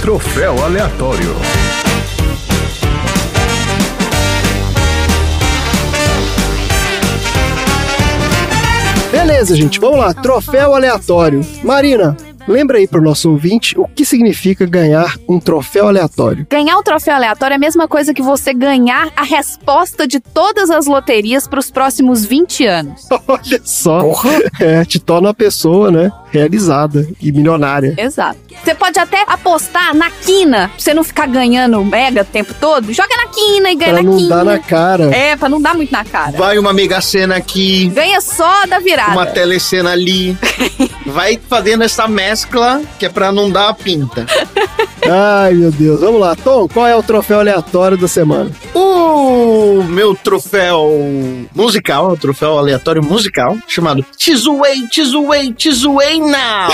Troféu aleatório. Beleza, gente, vamos lá. Troféu aleatório. Marina, lembra aí pro nosso ouvinte o que significa ganhar um troféu aleatório. Ganhar um troféu aleatório é a mesma coisa que você ganhar a resposta de todas as loterias pros próximos 20 anos. Olha só. Porra. É, te torna uma pessoa, né? Realizada e milionária. Exato. Você pode até apostar na quina, pra você não ficar ganhando mega o tempo todo. Joga na quina e ganha Pra na não quina. dar na cara. É, pra não dar muito na cara. Vai uma mega cena aqui, Ganha só da virada. uma telecena ali. Vai fazendo essa mescla que é pra não dar a pinta. Ai, meu Deus. Vamos lá. Tom, qual é o troféu aleatório da semana? O meu troféu musical, o troféu aleatório musical, chamado Tizuei, Tizuei, Tizuei Now.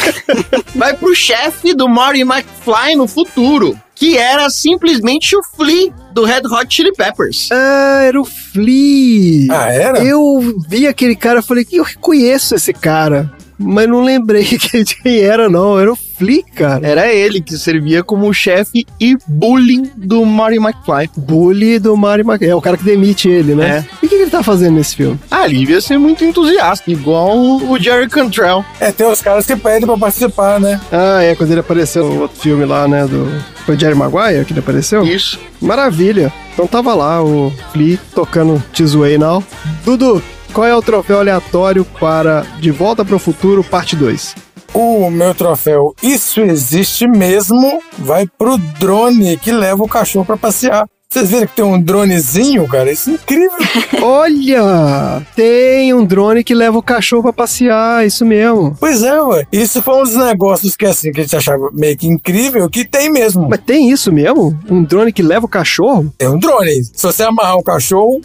Vai pro chefe do Marty McFly no futuro, que era simplesmente o Flea do Red Hot Chili Peppers. Ah, era o Flea. Ah, era? Eu vi aquele cara e falei que eu reconheço esse cara. Mas não lembrei que quem era, não. Era o Flea, cara. Era ele que servia como chefe e bullying do Marty McFly. Bully do Mario Mac... É o cara que demite ele, né? E o que, que ele tá fazendo nesse filme? Ah, ele devia ser muito entusiasta, igual o Jerry Cantrell. É, tem os caras que pedem pra participar, né? Ah, é, quando ele apareceu no outro filme lá, né? Do... Foi o Jerry Maguire que ele apareceu? Isso. Maravilha. Então tava lá o Flea tocando Tizuei Now. Dudu, qual é o troféu aleatório para De Volta para o Futuro, parte 2? O meu troféu Isso Existe Mesmo vai pro drone que leva o cachorro pra passear. Vocês viram que tem um dronezinho, cara? Isso é incrível. Olha! Tem um drone que leva o cachorro pra passear, isso mesmo. pois é, ué. Isso foi um dos negócios que, assim, que a gente achava meio que incrível, que tem mesmo. Mas tem isso mesmo? Um drone que leva o cachorro? Tem um drone. Se você amarrar um cachorro,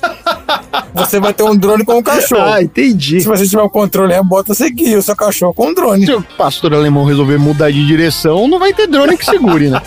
você vai ter um drone com um cachorro. Ah, entendi. Se você tiver um controle remoto, você guia o seu cachorro com um drone. Se o pastor alemão resolver mudar de direção, não vai ter drone que segure, né?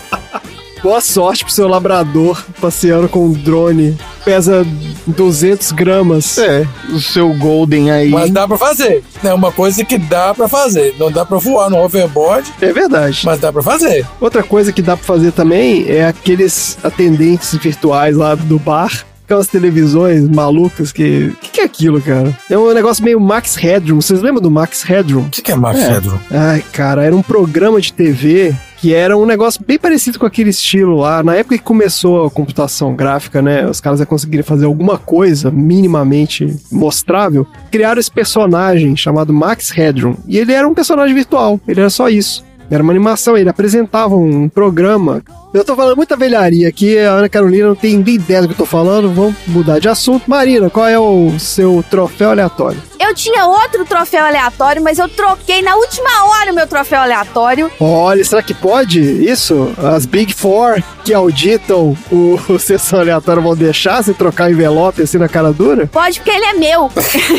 Boa sorte pro seu labrador passeando com um drone. Pesa 200 gramas. É, o seu Golden aí. Mas dá pra fazer. É uma coisa que dá pra fazer. Não dá pra voar no hoverboard, É verdade. mas dá pra fazer. Outra coisa que dá pra fazer também é aqueles atendentes virtuais lá do bar. Aquelas televisões malucas que. O que, que é aquilo, cara? É um negócio meio Max Headroom. Vocês lembram do Max Headroom? O que, que é Max É. Headroom? Ai, cara, era um programa de TV que era um negócio bem parecido com aquele estilo lá. Na época que começou a computação gráfica, né? Os caras já conseguiram fazer alguma coisa minimamente mostrável. Criaram esse personagem chamado Max Headroom. E ele era um personagem virtual. Ele era só isso. Era uma animação, ele apresentava um programa. Eu tô falando muita velharia aqui, a Ana Carolina não tem nem ideia do que eu tô falando, vamos mudar de assunto. Marina, qual é o seu troféu aleatório? Eu tinha outro troféu aleatório, mas eu troquei na última hora o meu troféu aleatório. Olha, será que pode isso? As Big Four que auditam o, o sessão aleatória vão deixar você trocar envelope assim na cara dura? Pode, porque ele é meu.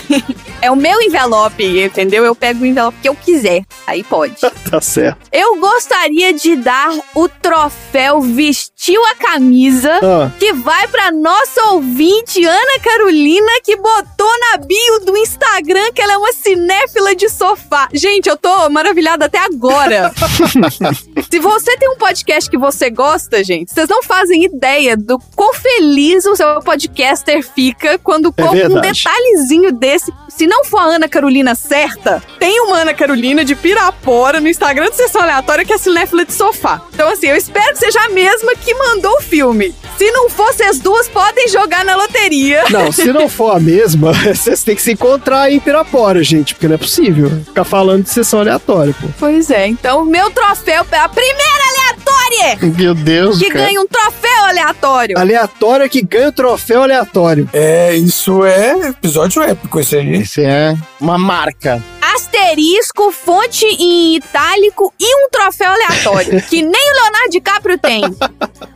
é o meu envelope, entendeu? Eu pego o envelope que eu quiser. Aí pode. Tá certo. Eu gostaria de dar o troféu Vestiu a Camisa. Ah, Que vai pra nossa ouvinte, Ana Carolina, que botou na bio do Instagram que ela é uma cinéfila de sofá. Gente, eu tô maravilhada até agora. Se você tem um podcast que você gosta, gente, vocês não fazem ideia do quão feliz o seu podcaster fica quando É compra um detalhezinho desse. Se não for a Ana Carolina certa, tem uma Ana Carolina de Pirapora no Instagram do Sessão Aleatória que é cinéfila de sofá. Então, assim, eu espero que seja a mesma que mandou o filme. Se não fosse as duas, podem jogar na loteria. Não, se não for a mesma, vocês têm que se encontrar aí em Pirapora, gente, porque não é possível ficar falando de sessão aleatória, pô. Pois é, então o meu troféu é a primeira aleatória Meu Deus, que cara. ganha um troféu aleatório. Aleatória que ganha o troféu aleatório. É, isso é episódio épico, esse aí. Esse é uma marca. Asterisco, fonte em itálico e um troféu aleatório. que nem o Leonardo DiCaprio tem.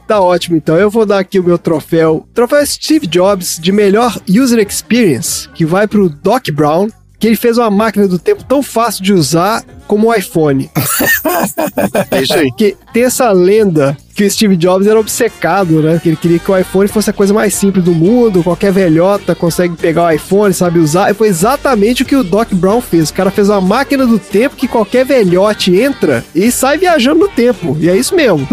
Tá ótimo, então. Eu vou dar aqui o meu troféu. Troféu Steve Jobs de melhor User Experience, que vai pro Doc Brown, que ele fez uma máquina do tempo tão fácil de usar como o iPhone. É isso aí. Porque tem essa lenda que o Steve Jobs era obcecado, né? Que ele queria que o iPhone fosse a coisa mais simples do mundo, qualquer velhota consegue pegar o iPhone, sabe usar. E foi exatamente o que o Doc Brown fez. O cara fez uma máquina do tempo que qualquer velhote entra e sai viajando no tempo. E é isso mesmo.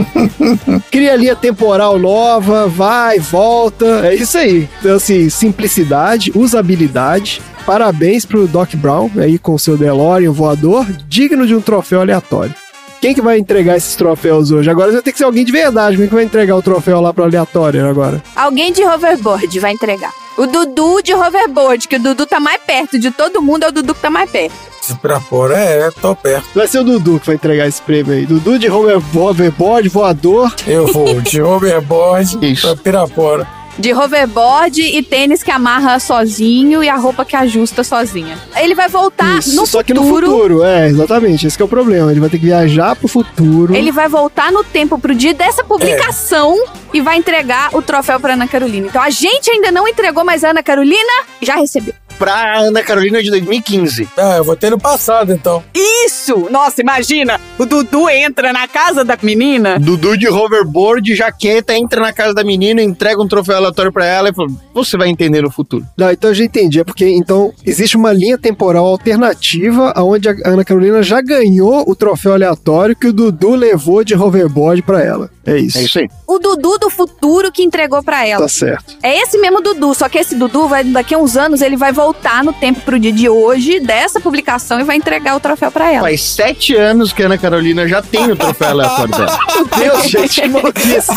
Cria linha temporal nova, vai, volta. É isso aí. Então, assim, simplicidade, usabilidade. Parabéns pro Doc Brown aí com o seu DeLorean voador, digno de um troféu aleatório. Quem que vai entregar esses troféus hoje? Agora vai ter que ser alguém de verdade. Quem que vai entregar o troféu lá pro aleatório agora? Alguém de hoverboard vai entregar. O Dudu de hoverboard, que o Dudu tá mais perto de todo mundo, é o Dudu que tá mais perto. Se pra fora, é, tô perto. Vai ser o Dudu que vai entregar esse prêmio aí. Dudu de hover- hoverboard, voador. Eu vou de overboard Isso. pra Pirapora. De hoverboard e tênis que amarra sozinho e a roupa que ajusta sozinha. Ele vai voltar Isso, no só que futuro. no futuro, é, exatamente. Esse que é o problema. Ele vai ter que viajar pro futuro. Ele vai voltar no tempo pro dia dessa publicação e vai entregar o troféu pra Ana Carolina. Então a gente ainda não entregou, mas a Ana Carolina já recebeu. Pra Ana Carolina de 2015. Ah, eu vou ter no passado, então. Isso! Nossa, imagina! O Dudu entra na casa da menina. Dudu de hoverboard, jaqueta, entra na casa da menina, entrega um troféu aleatório pra ela e fala: Você vai entender no futuro. Não, então eu já entendi. É porque então existe uma linha temporal alternativa onde a Ana Carolina já ganhou o troféu aleatório que o Dudu levou de hoverboard pra ela. É isso. É isso aí. O Dudu do futuro que entregou pra ela. Tá certo. É esse mesmo Dudu, só que esse Dudu vai daqui a uns anos ele vai voltar no tempo pro dia de hoje dessa publicação e vai entregar o troféu pra ela. Faz sete anos que a Ana Carolina já tem o troféu aleatório dela. Meu Deus, gente, que maluquice.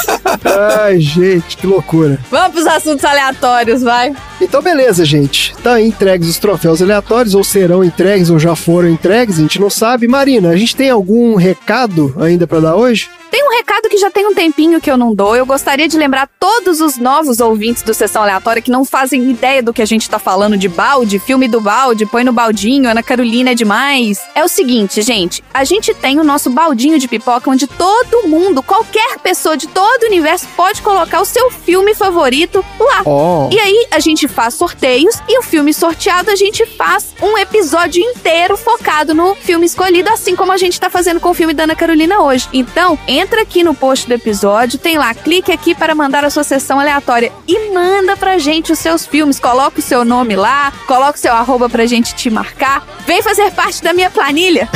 Ai, gente, que loucura. Vamos pros assuntos aleatórios, vai. Então, beleza, gente. Tá aí entregues os troféus aleatórios, ou serão entregues, ou já foram entregues, a gente não sabe. Marina, a gente tem algum recado ainda pra dar hoje? Tem um recado que já tem um tempinho que eu não dou. Eu gostaria de lembrar todos os novos ouvintes do Sessão Aleatória que não fazem ideia do que a gente tá falando de balde, filme do balde, põe no baldinho, Ana Carolina é demais. É o seguinte, gente, a gente tem o nosso baldinho de pipoca onde todo mundo, qualquer pessoa de todo o universo pode colocar o seu filme favorito lá. Ó. E aí a gente faz sorteios e o filme sorteado a gente faz um episódio inteiro focado no filme escolhido, assim como a gente tá fazendo com o filme da Ana Carolina hoje. Então, entra aqui no post do episódio, tem lá, clique aqui para mandar a sua sessão aleatória e manda pra gente os seus filmes. Coloca o seu nome lá, coloca o seu arroba pra gente te marcar. Vem fazer parte da minha planilha.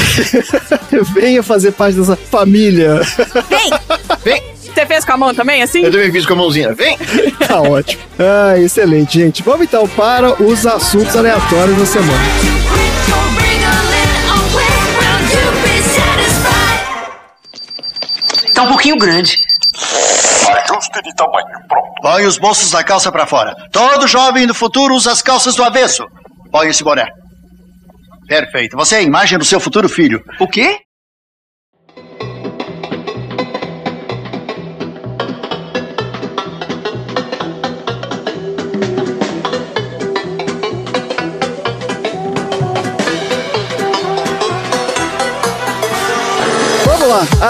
Venha fazer parte dessa família. Vem! Vem! Você fez com a mão também, assim? Eu também fiz com a mãozinha. Vem! Tá ótimo. Ah, excelente, gente. Vamos então para os assuntos aleatórios da semana. Tá um pouquinho grande. Ajuste de tamanho, pronto. Põe os bolsos da calça pra fora. Todo jovem do futuro usa as calças do avesso. Põe esse boné. Perfeito. Você é a imagem do seu futuro filho. O quê?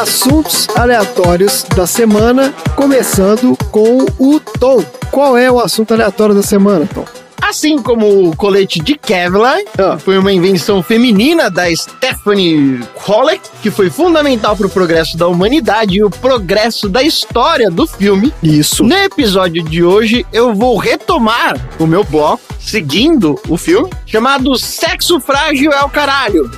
Assuntos aleatórios da semana, começando com o Tom. Qual é o assunto aleatório da semana, Tom? Assim como o colete de Kevlar, Ah. foi uma invenção feminina da Stephanie Holleck, que foi fundamental para o progresso da humanidade e o progresso da história do filme. Isso. No episódio de hoje, eu vou retomar o meu bloco, seguindo o filme, chamado Sexo Frágil é o Caralho,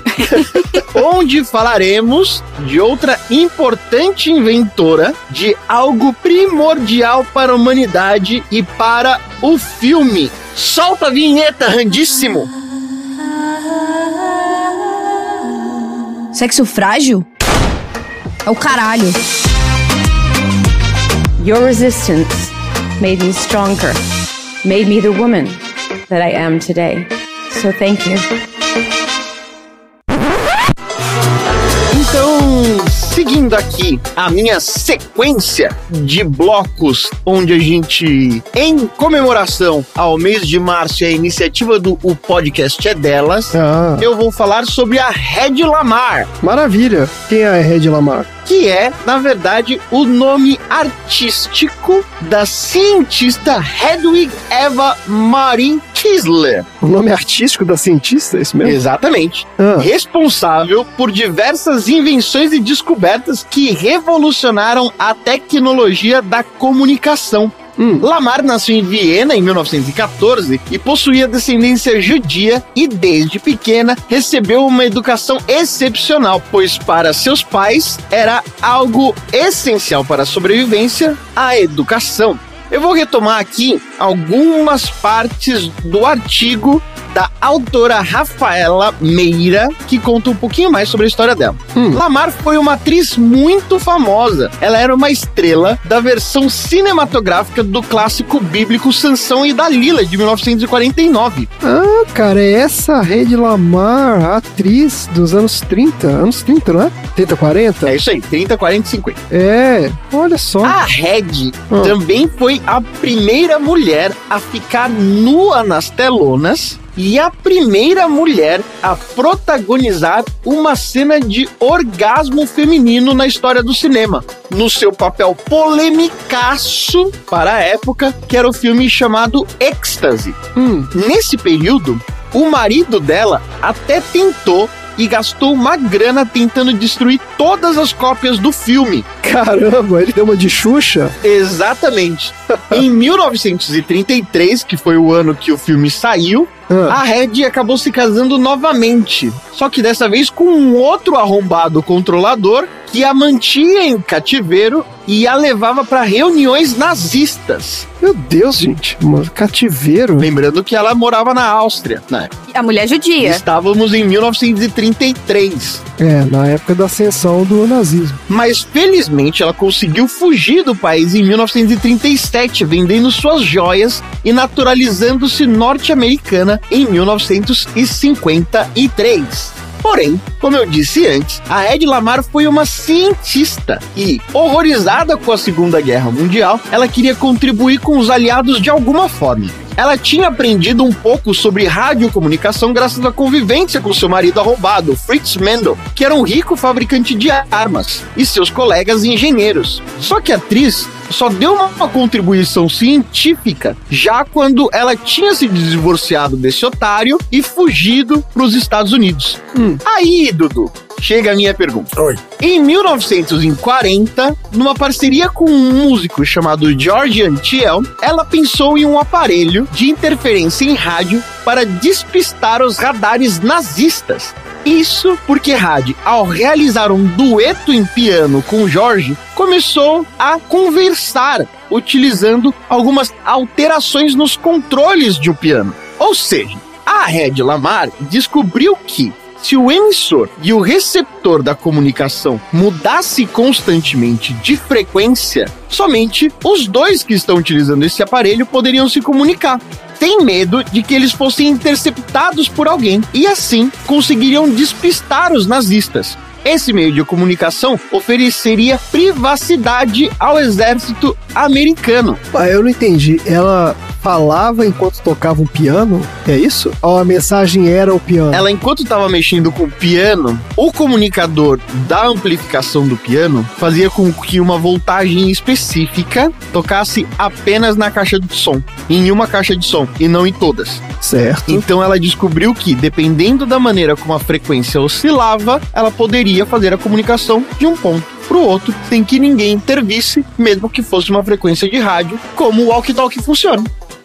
onde falaremos de outra importante inventora de algo primordial para a humanidade e para o filme. Solta a vinheta, Randíssimo! Sexo frágil? É o caralho. Your resistance made me stronger, made me the woman that I am today. So thank you. Seguindo aqui a minha sequência de blocos, onde a gente, em comemoração ao mês de março e a iniciativa do O Podcast é Delas, Ah, eu vou falar sobre a Red Lamar. maravilha. Quem é a Red Lamar? Que é, na verdade, o nome artístico da cientista Hedwig Eva Marin Kisler. O nome artístico da cientista, é isso mesmo? Exatamente. Ah. Responsável por diversas invenções e descobertas que revolucionaram a tecnologia da comunicação. Hum. Lamar nasceu em Viena em 1914 e possuía descendência judia e desde pequena recebeu uma educação excepcional, pois para seus pais era algo essencial para a sobrevivência a educação. Eu vou retomar aqui algumas partes do artigo da autora Rafaela Meira, que conta um pouquinho mais sobre a história dela. Lamar foi uma atriz muito famosa. Ela era uma estrela da versão cinematográfica do clássico bíblico Sansão e Dalila, de 1949. Ah, cara, é essa Red Lamar, a atriz dos anos 30, anos 30, não é? 30, 40? É isso aí, 30, 40 e 50. É, olha só. A Red Ah. também foi a primeira mulher a ficar nua nas telonas e a primeira mulher a protagonizar uma cena de orgasmo feminino na história do cinema, no seu papel polemicaço para a época, que era o filme chamado Ecstasy. Hum, Nesse período, o marido dela até tentou e gastou uma grana tentando destruir todas as cópias do filme. caramba, ele deu uma de Xuxa? Exatamente. em 1933, que foi o ano que o filme saiu, Ah, a Red acabou se casando novamente. Só que dessa vez com um outro arrombado controlador que a mantinha em cativeiro e a levava para reuniões nazistas. meu Deus, gente, mano, cativeiro. Lembrando que ela morava na Áustria, né? A mulher judia. Estávamos em 1933. É, na época da ascensão do nazismo. Mas felizmente ela conseguiu fugir do país em 1937, vendendo suas joias e naturalizando-se norte-americana em 1953. Porém, como eu disse antes, a Ed Lamar foi uma cientista e, horrorizada com a Segunda Guerra Mundial, ela queria contribuir com os aliados de alguma forma. Ela tinha aprendido um pouco sobre radiocomunicação graças à convivência com seu marido arrombado, Fritz Mendel, que era um rico fabricante de armas, e seus colegas engenheiros. Só que a atriz só deu uma contribuição científica já quando ela tinha se divorciado desse otário e fugido para os Estados Unidos. Aí, Dudu, chega a minha pergunta. Oi. Em 1940, numa parceria com um músico chamado George Antiel, ela pensou em um aparelho de interferência em rádio para despistar os radares nazistas. Isso porque Had, ao realizar um dueto em piano com Jorge, começou a conversar utilizando algumas alterações nos controles de um piano. Ou seja, a Red Lamar descobriu que se o emissor e o receptor da comunicação mudasse constantemente de frequência, somente os dois que estão utilizando esse aparelho poderiam se comunicar. Tem medo de que eles fossem interceptados por alguém e assim conseguiriam despistar os nazistas. Esse meio de comunicação ofereceria privacidade ao exército americano. Ah, eu não entendi. Ela falava enquanto tocava um piano? É isso? Ou a mensagem era o piano? Ela, enquanto estava mexendo com o piano, o comunicador da amplificação do piano fazia com que uma voltagem específica tocasse apenas na caixa de som, em uma caixa de som e não em todas. Certo. Então ela descobriu que, dependendo da maneira como a frequência oscilava, ela poderia fazer a comunicação de um ponto para o outro sem que ninguém intervisse, mesmo que fosse uma frequência de rádio, como o walkie-talkie funciona.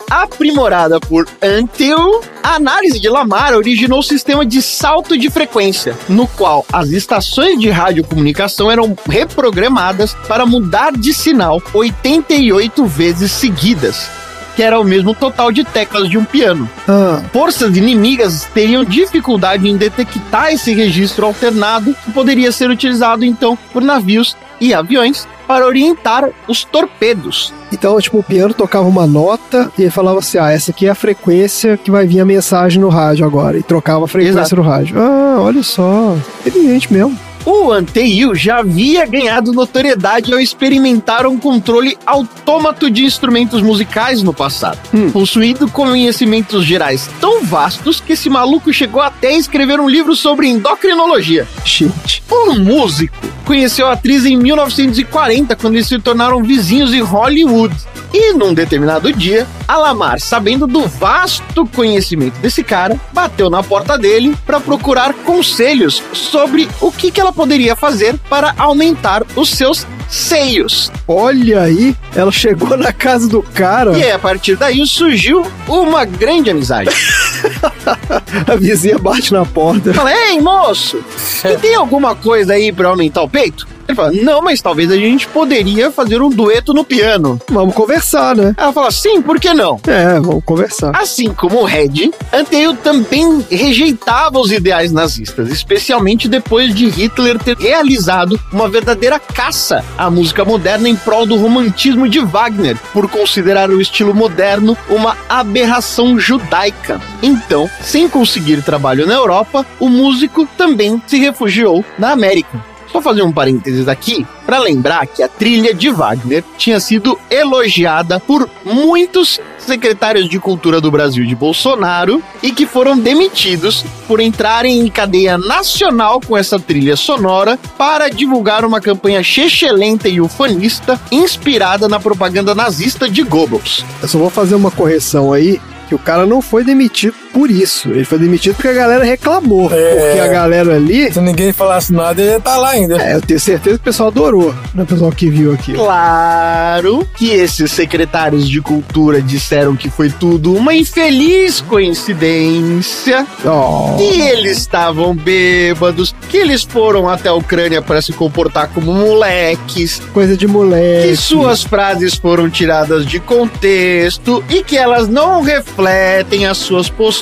Aprimorada por Antil, a análise de Lamar originou o sistema de salto de frequência, no qual as estações de radiocomunicação eram reprogramadas para mudar de sinal 88 vezes seguidas, que era o mesmo total de teclas de um piano. Ah, Forças inimigas teriam dificuldade em detectar esse registro alternado que poderia ser utilizado então por navios e aviões para orientar os torpedos. Então, tipo, o piano tocava uma nota e ele falava assim: ah, essa aqui é a frequência que vai vir a mensagem no rádio agora. E trocava a frequência Exato. no rádio. Ah, olha só. Inteligente mesmo. O Anteiu já havia ganhado notoriedade ao experimentar um controle autômato de instrumentos musicais no passado, possuindo conhecimentos gerais tão vastos que esse maluco chegou até a escrever um livro sobre endocrinologia. Gente. O músico conheceu a atriz em 1940, quando eles se tornaram vizinhos em Hollywood. E num determinado dia, Alamar, sabendo do vasto conhecimento desse cara, bateu na porta dele para procurar conselhos sobre o que, que ela poderia fazer para aumentar os seus seios. Olha aí, ela chegou na casa do cara. E a partir daí surgiu uma grande amizade. A vizinha bate na porta. Fala, ei, moço, você tem alguma coisa aí para aumentar o peito? Ele fala, não, mas talvez a gente poderia fazer um dueto no piano. Vamos conversar, né? Ela fala, sim, por que não? É, vamos conversar. Assim como o Red, Anteu também rejeitava os ideais nazistas, especialmente depois de Hitler ter realizado uma verdadeira caça à música moderna em prol do romantismo de Wagner, por considerar o estilo moderno uma aberração judaica. Então, sem conseguir trabalho na Europa, o músico também se refugiou na América. Só fazer um parênteses aqui para lembrar que a trilha de Wagner tinha sido elogiada por muitos secretários de cultura do Brasil de Bolsonaro e que foram demitidos por entrarem em cadeia nacional com essa trilha sonora para divulgar uma campanha chechelenta e ufanista inspirada na propaganda nazista de Goebbels. Eu só vou fazer uma correção aí. Que o cara não foi demitido por isso. Ele foi demitido porque a galera reclamou. É. Porque a galera ali. Se ninguém falasse nada, ele ia tá lá ainda. É, eu tenho certeza que o pessoal adorou, né? O pessoal que viu aqui. Claro que esses secretários de cultura disseram que foi tudo uma infeliz coincidência, Oh. que eles estavam bêbados, que eles foram até a Ucrânia para se comportar como moleques, Coisa de moleque. que suas frases foram tiradas de contexto e que elas não refletem as suas posturas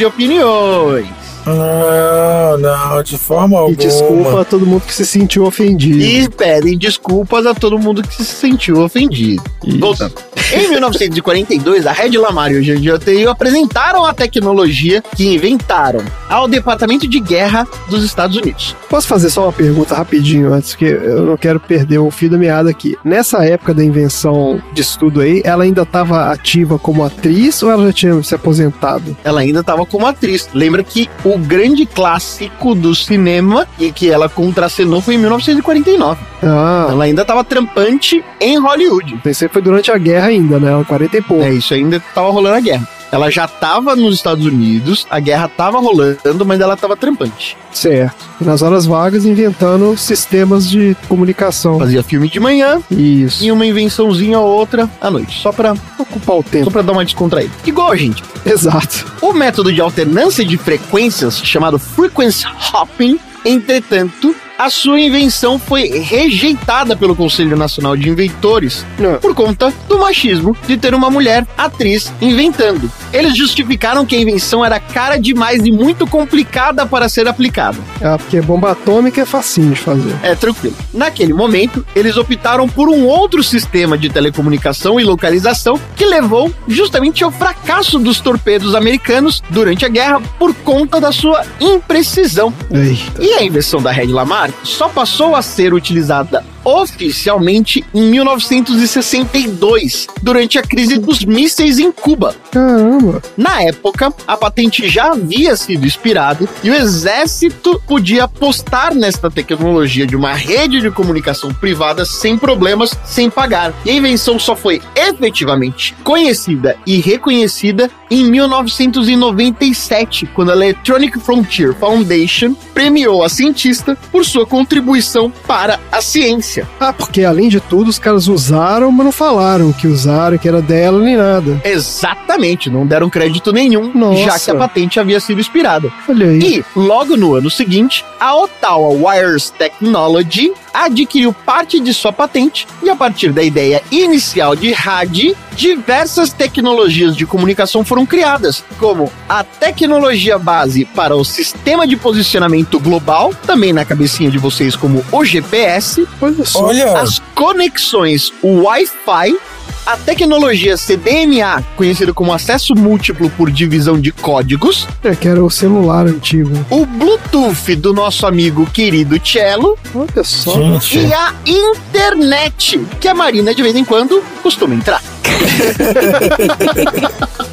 e opiniões. Não, não, de forma E alguma. desculpa a todo mundo que se sentiu ofendido. E pedem desculpas a todo mundo que se sentiu ofendido. Voltando. Em 1942, a Red Lamar e o Teio apresentaram a tecnologia que inventaram ao Departamento de Guerra dos Estados Unidos. Posso fazer só uma pergunta rapidinho antes, que eu não quero perder o fio da meada aqui. Nessa época da invenção disso tudo aí, ela ainda estava ativa como atriz ou ela já tinha se aposentado? Ela ainda estava como atriz. Lembra que o grande clássico do cinema e que ela contracenou foi em 1949. Ah, Ela ainda estava trampante em Hollywood. pensei que foi durante a guerra ainda, né? 40 e pouco. É, isso ainda estava rolando a guerra. Ela já estava nos Estados Unidos, a guerra estava rolando, mas ela estava trampante. Certo. E nas horas vagas inventando sistemas de comunicação. Fazia filme de manhã Isso. e uma invençãozinha ou outra à noite, só pra, Ocupar o só tempo. pra dar uma descontraída. Igual a gente. Exato. O método de alternância de frequências, chamado frequency hopping, entretanto, a sua invenção foi rejeitada pelo Conselho Nacional de Inventores Não. por conta do machismo de ter uma mulher atriz inventando. Eles justificaram que a invenção era cara demais e muito complicada para ser aplicada. Ah, porque bomba atômica é facinho de fazer. É tranquilo. Naquele momento, eles optaram por um outro sistema de telecomunicação e localização que levou justamente ao fracasso dos torpedos americanos durante a guerra por conta da sua imprecisão. Eita. E a invenção da Red Lamar só passou a ser utilizada oficialmente em 1962, durante a crise dos mísseis em Cuba. Caramba. Na época, a patente já havia sido expirada e o exército podia apostar nesta tecnologia de uma rede de comunicação privada sem problemas, sem pagar. E a invenção só foi efetivamente conhecida e reconhecida em 1997, quando a Electronic Frontier Foundation premiou a cientista por sua contribuição para a ciência. Ah, porque além de tudo, os caras usaram, mas não falaram que usaram, que era dela nem nada. Exatamente, não deram crédito nenhum, Nossa. já que a patente havia sido expirada. Olha aí. E, logo no ano seguinte, a Ottawa Wires Technology adquiriu parte de sua patente e, a partir da ideia inicial de RAD, diversas tecnologias de comunicação foram criadas, como a tecnologia base para o sistema de posicionamento global, também na cabecinha de vocês como o GPS, Pois Olha As conexões Wi-Fi, a tecnologia CDMA, conhecida como acesso múltiplo por divisão de códigos, É que era o celular antigo. o Bluetooth do nosso amigo querido Cello Olha só. gente. e a internet, que a Marina de vez em quando costuma entrar.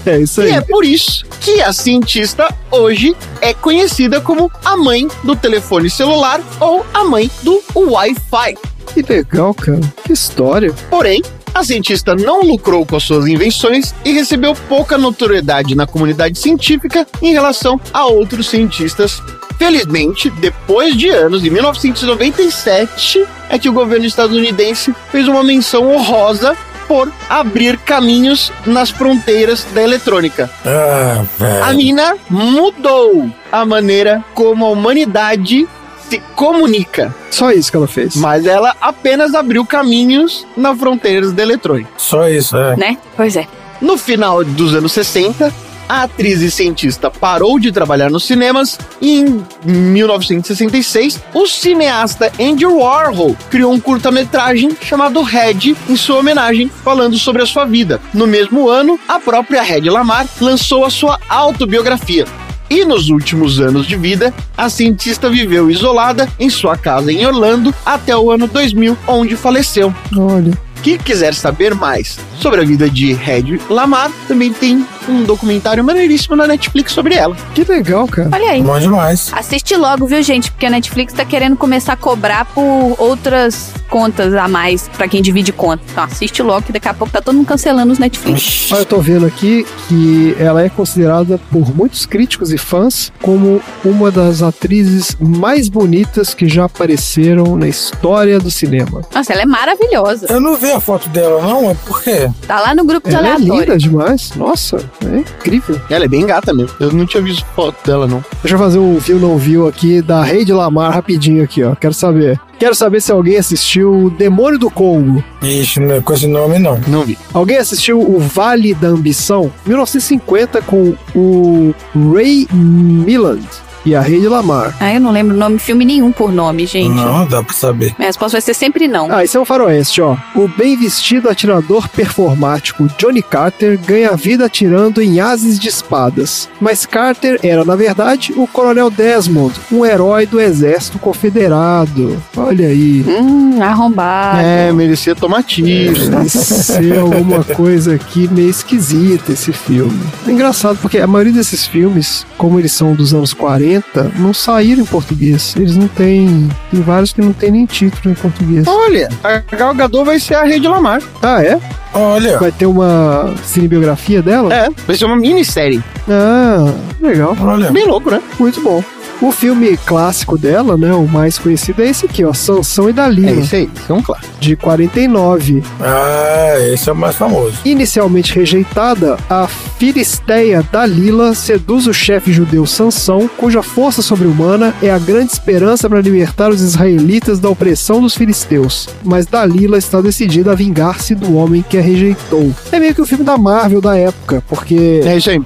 É isso E aí. é por isso que a cientista hoje é conhecida como a mãe do telefone celular ou a mãe do Wi-Fi. Que legal, cara. Que história. Porém, a cientista não lucrou com as suas invenções e recebeu pouca notoriedade na comunidade científica em relação a outros cientistas. Felizmente, depois de anos, em 1997, é que o governo estadunidense fez uma menção honrosa por abrir caminhos nas fronteiras da eletrônica. Ah, A mina mudou a maneira como a humanidade se comunica, Só isso que ela fez. mas ela apenas abriu caminhos nas fronteiras da eletrônica. Só isso, é. Né? Pois é. No final dos anos 60, a atriz e cientista parou de trabalhar nos cinemas e em 1966, o cineasta Andy Warhol criou um curta-metragem chamado Red em sua homenagem, falando sobre a sua vida. No mesmo ano, a própria Red Lamar lançou a sua autobiografia. E nos últimos anos de vida, a cientista viveu isolada em sua casa em Orlando até o ano 2000, onde faleceu. Olha. Quem quiser saber mais sobre a vida de Red Lamar, também tem um documentário maneiríssimo na Netflix sobre ela. Que legal, cara. Olha aí. Bom demais. Assiste logo, viu, gente? Porque a Netflix tá querendo começar a cobrar por outras contas a mais pra quem divide conta. Então assiste logo, que daqui a pouco tá todo mundo cancelando os Netflix. Olha, eu tô vendo aqui que ela é considerada por muitos críticos e fãs como uma das atrizes mais bonitas que já apareceram na história do cinema. Nossa, ela é maravilhosa. Eu não vi a foto dela, não. É por quê? Tá lá no grupo de Ela é aleatório. linda demais. Nossa, é incrível. Ela é bem gata mesmo. Eu não tinha visto foto dela, não. Deixa eu fazer um viu não viu aqui da Rei de Lamar rapidinho aqui, ó. Quero saber. Quero saber se alguém assistiu o Demônio do Congo. Ixi, não é com esse nome, não. Não vi. Alguém assistiu o Vale da Ambição? 1950 com o Ray Milland e a Rei de Lamar. Ah, eu não lembro nome filme nenhum por nome, gente. Não, dá pra saber. Minha resposta vai ser sempre não. Ah, esse é um faroeste, ó. O bem vestido atirador performático Johnny Carter ganha vida atirando em ases de espadas. Mas Carter era, na verdade, o Coronel Desmond, um herói do exército confederado. Olha aí. Hum, arrombado. É, merecia tomar tiro. Deve ser alguma coisa aqui meio esquisita esse filme. É engraçado porque a maioria desses filmes, como eles são dos anos 40, não saíram em português. Eles não têm. Tem vários que não tem nem título em português. Olha, a Gal Gadot vai ser a Rede Lamar. Ah, é? Olha, Vai ter uma cinebiografia dela? É, vai ser uma minissérie. Ah, legal. olha. Bem louco, né? Muito bom. O filme clássico dela, né, o mais conhecido é esse aqui, ó, Sansão e Dalila, É isso aí, isso é um claro. de 49. Ah, esse é o mais famoso. Inicialmente rejeitada, a filisteia Dalila seduz o chefe judeu Sansão, cuja força sobre-humana é a grande esperança para libertar os israelitas da opressão dos filisteus. Mas Dalila está decidida a vingar-se do homem que a rejeitou. É meio que o filme da Marvel da época, porque É isso aí.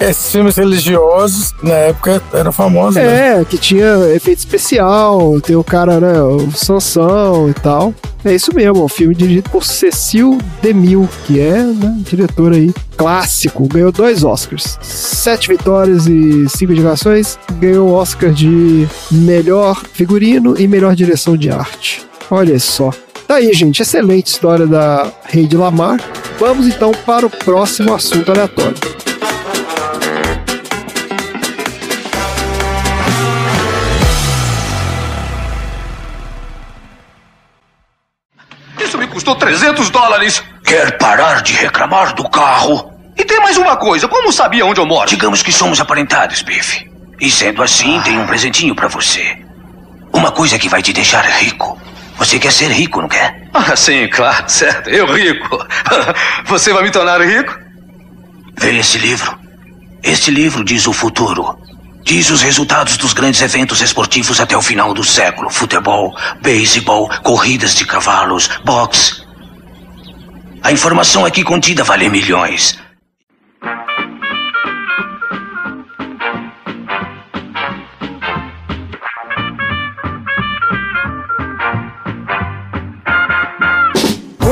Esses filmes religiosos, na época, eram famosos, É, que tinha efeito especial, tem o cara, né, o Sansão e tal. É isso mesmo, é um filme dirigido por Cecil DeMille, que é, né, diretor aí clássico, ganhou dois Oscars, sete vitórias e cinco indicações, ganhou o Oscar de melhor figurino e melhor direção de arte. Olha só. Tá aí, gente, excelente história da Rei de Lamar. Vamos então para o próximo assunto aleatório. Custou 300 dólares. Quer parar de reclamar do carro? E tem mais uma coisa. Como sabia onde eu moro? Digamos que somos aparentados, Biff. E sendo assim, tem um presentinho pra você. Uma coisa que vai te deixar rico. Você quer ser rico, não quer? Ah, sim, claro, certo. Eu rico. Você vai me tornar rico? Vê esse livro. Este livro diz o futuro. Diz os resultados dos grandes eventos esportivos até o final do século: futebol, beisebol, corridas de cavalos, boxe. A informação aqui contida vale milhões.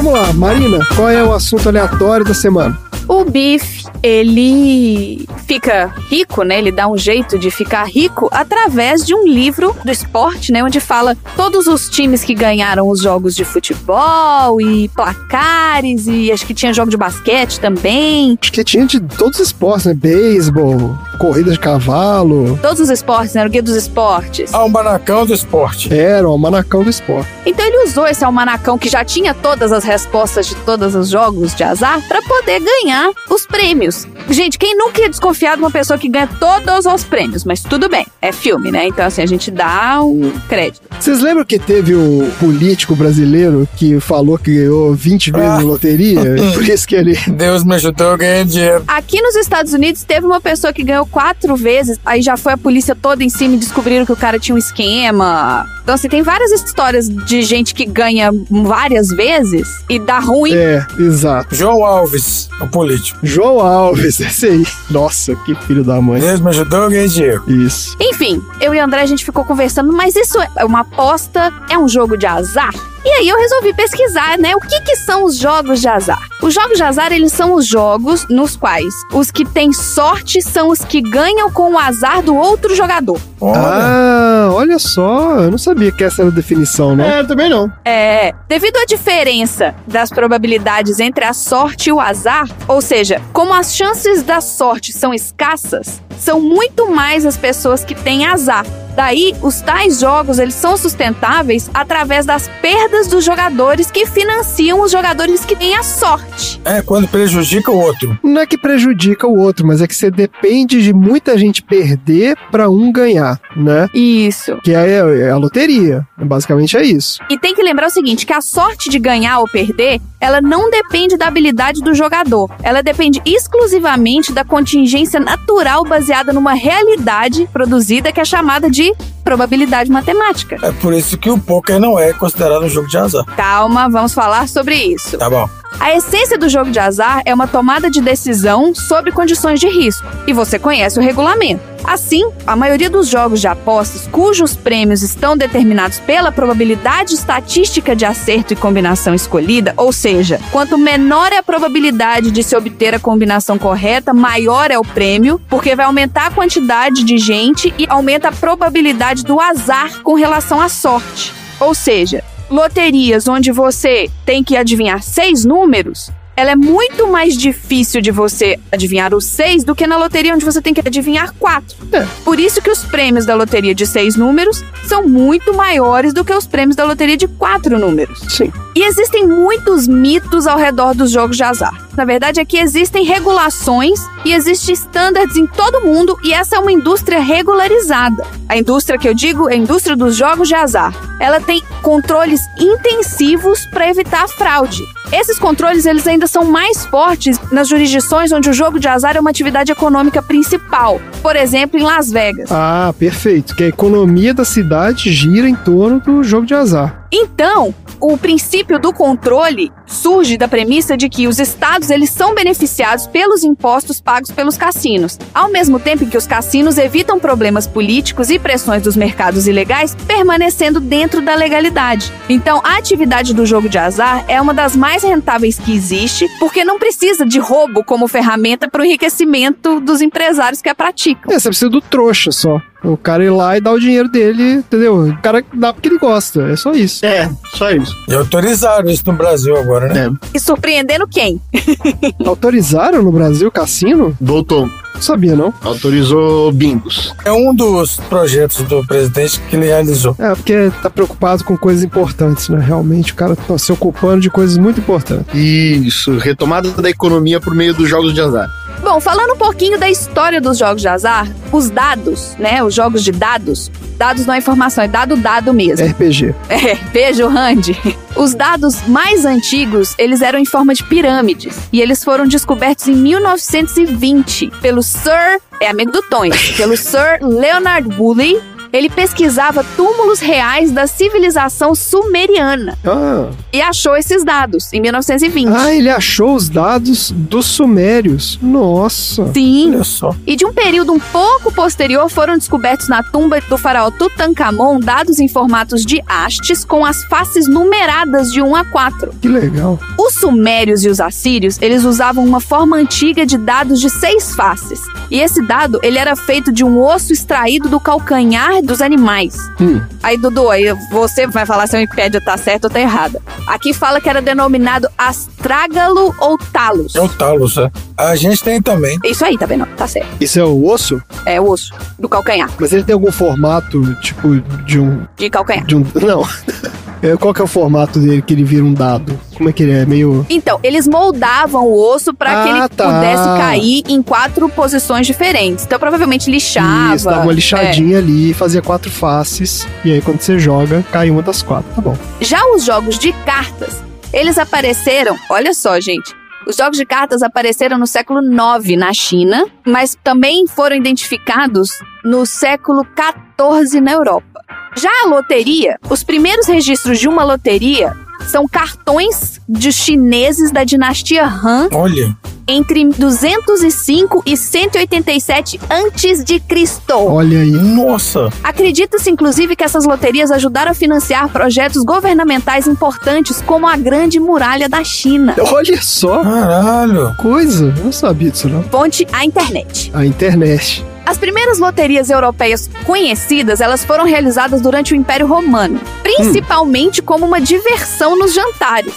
vamos lá, Marina, qual é o assunto aleatório da semana? O Biff, ele fica rico, né? Ele dá um jeito de ficar rico através de um livro do esporte, né? Onde fala todos os times que ganharam os jogos de futebol e placares e acho que tinha jogo de basquete também. Acho que tinha de todos os esportes, né? Beisebol, corrida de cavalo. Todos os esportes, né? O guia dos esportes. Almanacão do esporte. Era o almanacão do esporte. Então ele usou esse almanacão que já tinha todas as respostas de todos os jogos de azar para poder ganhar os prêmios. Gente, quem nunca ia desconfiar de uma pessoa que ganha todos os prêmios? Mas tudo bem, é filme, né? Então, assim, a gente dá um crédito. Vocês lembram que teve o político brasileiro que falou que ganhou 20 vezes Ah. na loteria? Por isso que ele. Deus me ajudou, eu ganhei dinheiro. Aqui nos Estados Unidos teve uma pessoa que ganhou quatro vezes, aí já foi a polícia toda em cima e descobriram que o cara tinha um esquema. Então, assim, tem várias histórias de gente que ganha várias vezes e dá ruim. É, exato. João Alves, o político. João Alves, esse aí. Nossa, que filho da mãe. Deus me ajudou, eu ganhei dinheiro. Isso. Enfim, eu e o André a gente ficou conversando, mas isso é uma aposta? É um jogo de azar? E aí eu resolvi pesquisar, né? O que que são os jogos de azar? Os jogos de azar, eles são os jogos nos quais os que têm sorte são os que ganham com o azar do outro jogador. Ah, olha só. Eu não sabia que essa era a definição, né? É, também não. É, devido à diferença das probabilidades entre a sorte e o azar, ou seja, como as chances da sorte são escassas, são muito mais as pessoas que têm azar. Daí, os tais jogos, eles são sustentáveis através das perdas dos jogadores que financiam os jogadores que têm a sorte. É, quando prejudica o outro. Não é que prejudica o outro, mas é que você depende de muita gente perder pra um ganhar, né? Isso. Que é, é a loteria. Basicamente é isso. E tem que lembrar o seguinte, que a sorte de ganhar ou perder, ela não depende da habilidade do jogador. Ela depende exclusivamente da contingência natural baseada numa realidade produzida que é chamada de probabilidade matemática. É por isso que o poker não é considerado um jogo de azar. Calma, vamos falar sobre isso. Tá bom. A essência do jogo de azar é uma tomada de decisão sobre condições de risco, e você conhece o regulamento. Assim, a maioria dos jogos de apostas cujos prêmios estão determinados pela probabilidade estatística de acerto e combinação escolhida, ou seja, quanto menor é a probabilidade de se obter a combinação correta, maior é o prêmio, porque vai aumentar a quantidade de gente e aumenta a probabilidade do azar com relação à sorte. Ou seja, loterias onde você tem que adivinhar seis números, ela é muito mais difícil de você adivinhar os seis do que na loteria onde você tem que adivinhar quatro. Por isso que os prêmios da loteria de seis números são muito maiores do que os prêmios da loteria de quatro números. Sim. E existem muitos mitos ao redor dos jogos de azar. Na verdade é que existem regulações e existem standards em todo mundo e essa é uma indústria regularizada. A indústria que eu digo é a indústria dos jogos de azar. Ela tem controles intensivos para evitar fraude. Esses controles eles ainda são mais fortes nas jurisdições onde o jogo de azar é uma atividade econômica principal. Por exemplo, em Las Vegas. Ah, perfeito. Que a economia da cidade gira em torno do jogo de azar. Então, o princípio do controle surge da premissa de que os estados eles são beneficiados pelos impostos pagos pelos cassinos, ao mesmo tempo em que os cassinos evitam problemas políticos e pressões dos mercados ilegais, permanecendo dentro da legalidade. Então, a atividade do jogo de azar é uma das mais rentáveis que existe, porque não precisa de roubo como ferramenta para o enriquecimento dos empresários que a praticam. É, você precisa do trouxa só. O cara ir lá e dar o dinheiro dele, entendeu? O cara dá porque ele gosta. É só isso. É, só isso. E autorizaram isso no Brasil agora, né? E surpreendendo quem? Autorizaram no Brasil cassino? Voltou. Não sabia, não. Autorizou bingos. É um dos projetos do presidente que ele realizou. É, porque tá preocupado com coisas importantes, né? Realmente, o cara tá se ocupando de coisas muito importantes. Isso, retomada da economia por meio dos jogos de azar. Bom, falando um pouquinho da história dos jogos de azar, os dados, né? Os jogos de dados. Dados não é informação, é dado dado mesmo. RPG. É, beijo, Randy. Os dados mais antigos, eles eram em forma de pirâmides. E eles foram descobertos em 1920 pelo Sir, é amigo do Tonhas, pelo Sir Leonard Woolley ele pesquisava túmulos reais da civilização sumeriana Ah. e achou esses dados em 1920. ah, ele achou os dados dos sumérios. Nossa. Sim. Olha só. E de um período um pouco posterior foram descobertos na tumba do faraó Tutankhamon dados em formatos de hastes com as faces numeradas de 1 a 4. Que legal. Os sumérios e os assírios, eles usavam uma forma antiga de dados de seis faces. E esse dado, ele era feito de um osso extraído do calcanhar dos animais. Hum. Aí, Dudu, aí você vai falar se a Wikipédia tá certa ou tá errada. Aqui fala que era denominado astrágalo ou talos. É o talos, é. A gente tem também. Isso aí, tá vendo? Tá certo. Isso é o osso? É o osso do calcanhar. Mas ele tem algum formato, tipo, de um. De calcanhar. De um. Não. É, Qual que é o formato dele que ele vira um dado? Como é que ele é? Meio. Então, eles moldavam o osso para que Ah, ele tá. pudesse cair em quatro posições diferentes. Então, provavelmente lixava. Isso, dava uma lixadinha ali, fazia quatro faces. E aí, quando você joga, cai uma das quatro. Tá bom. É. Já os jogos de cartas, eles apareceram. Olha só, gente. Os jogos de cartas apareceram no século IX na China, mas também foram identificados no século XIV na Europa. Já a loteria, os primeiros registros de uma loteria são cartões de chineses da dinastia Han Olha. Entre 205 e 187 antes de Cristo. Olha aí. Nossa. Acredita-se, inclusive, que essas loterias ajudaram a financiar projetos governamentais importantes, como a Grande Muralha da China. Olha só. Caralho. Coisa. Eu não sabia disso, não. Fonte a internet. A internet. As primeiras loterias europeias conhecidas, elas foram realizadas durante o Império Romano, principalmente como uma diversão nos jantares.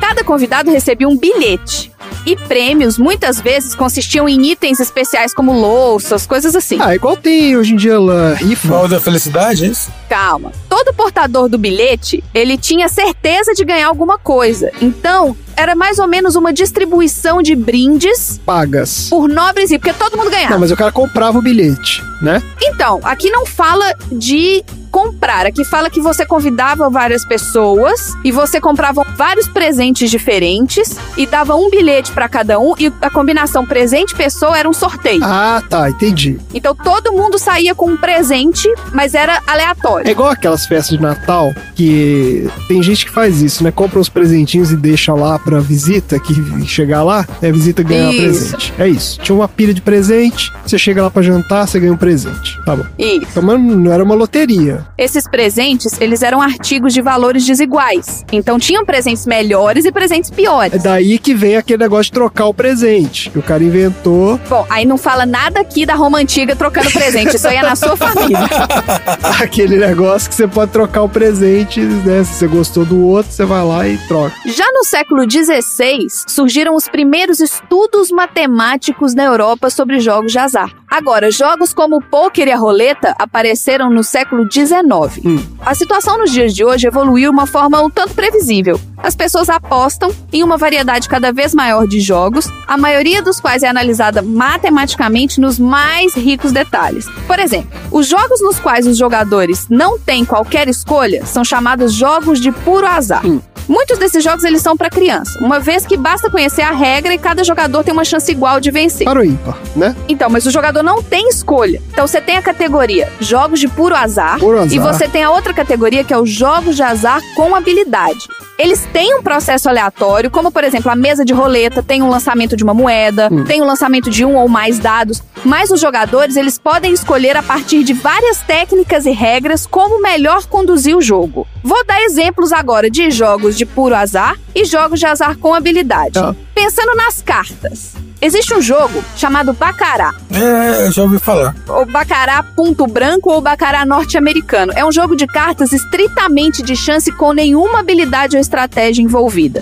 Cada convidado recebia um bilhete. E prêmios muitas vezes consistiam em itens especiais como louças, coisas assim. Ah, igual tem hoje em dia lá, rifa. Mal da felicidade, é isso? Calma. Todo portador do bilhete, ele tinha certeza de ganhar alguma coisa. Então, era mais ou menos uma distribuição de brindes Pagas. por nobres e porque todo mundo ganhava. Não, mas o cara comprava o bilhete, né? Então, aqui não fala de comprar, aqui fala que você convidava várias pessoas e você comprava vários presentes diferentes e dava um bilhete pra cada um e a combinação presente pessoa era um sorteio. Ah, tá, entendi. Então todo mundo saía com um presente, mas era aleatório. É igual aquelas festas de Natal que tem gente que faz isso, né? Compra uns presentinhos e deixa lá pra visita, que chegar lá, é a visita ganhar presente. É isso. Tinha uma pilha de presente, você chega lá pra jantar, você ganha um presente. Tá bom. Isso. Então, mas não era uma loteria. Esses presentes, eles eram artigos de valores desiguais. Então tinham presentes melhores e presentes É piores. daí que vem aquele negócio de trocar o presente, que o cara inventou. Bom, aí não fala nada aqui da Roma Antiga trocando presente. Isso aí é na sua família. aquele negócio que você pode trocar o presente, né? Se você gostou do outro, você vai lá e troca. Já no século XVI, surgiram os primeiros estudos matemáticos na Europa sobre jogos de azar. Agora, jogos como o pôquer e a roleta apareceram no século XIX. A situação nos dias de hoje evoluiu de uma forma um tanto previsível. As pessoas apostam em uma variedade cada vez maior de jogos, a maioria dos quais é analisada matematicamente nos mais ricos detalhes. Por exemplo, os jogos nos quais os jogadores não têm qualquer escolha são chamados jogos de puro azar. Muitos desses jogos eles são para criança, uma vez que basta conhecer a regra e cada jogador tem uma chance igual de vencer. Para o ímpar, né? Então, mas o jogador não tem escolha. Então você tem a categoria jogos de puro azar, Puro azar. e você tem a outra categoria que é os jogos de azar com habilidade. Eles têm um processo aleatório, como por exemplo a mesa de roleta tem um lançamento de uma moeda, tem o lançamento de um ou mais dados, mas os jogadores eles podem escolher a partir de várias técnicas e regras como melhor conduzir o jogo. Vou dar exemplos agora de jogos de puro azar e jogos de azar com habilidade. Tá. Pensando nas cartas. Existe um jogo chamado Baccarat É, eu já ouvi falar. o Bacará Ponto Branco ou Bacará Norte-Americano. É um jogo de cartas estritamente de chance com nenhuma habilidade ou estratégia envolvida.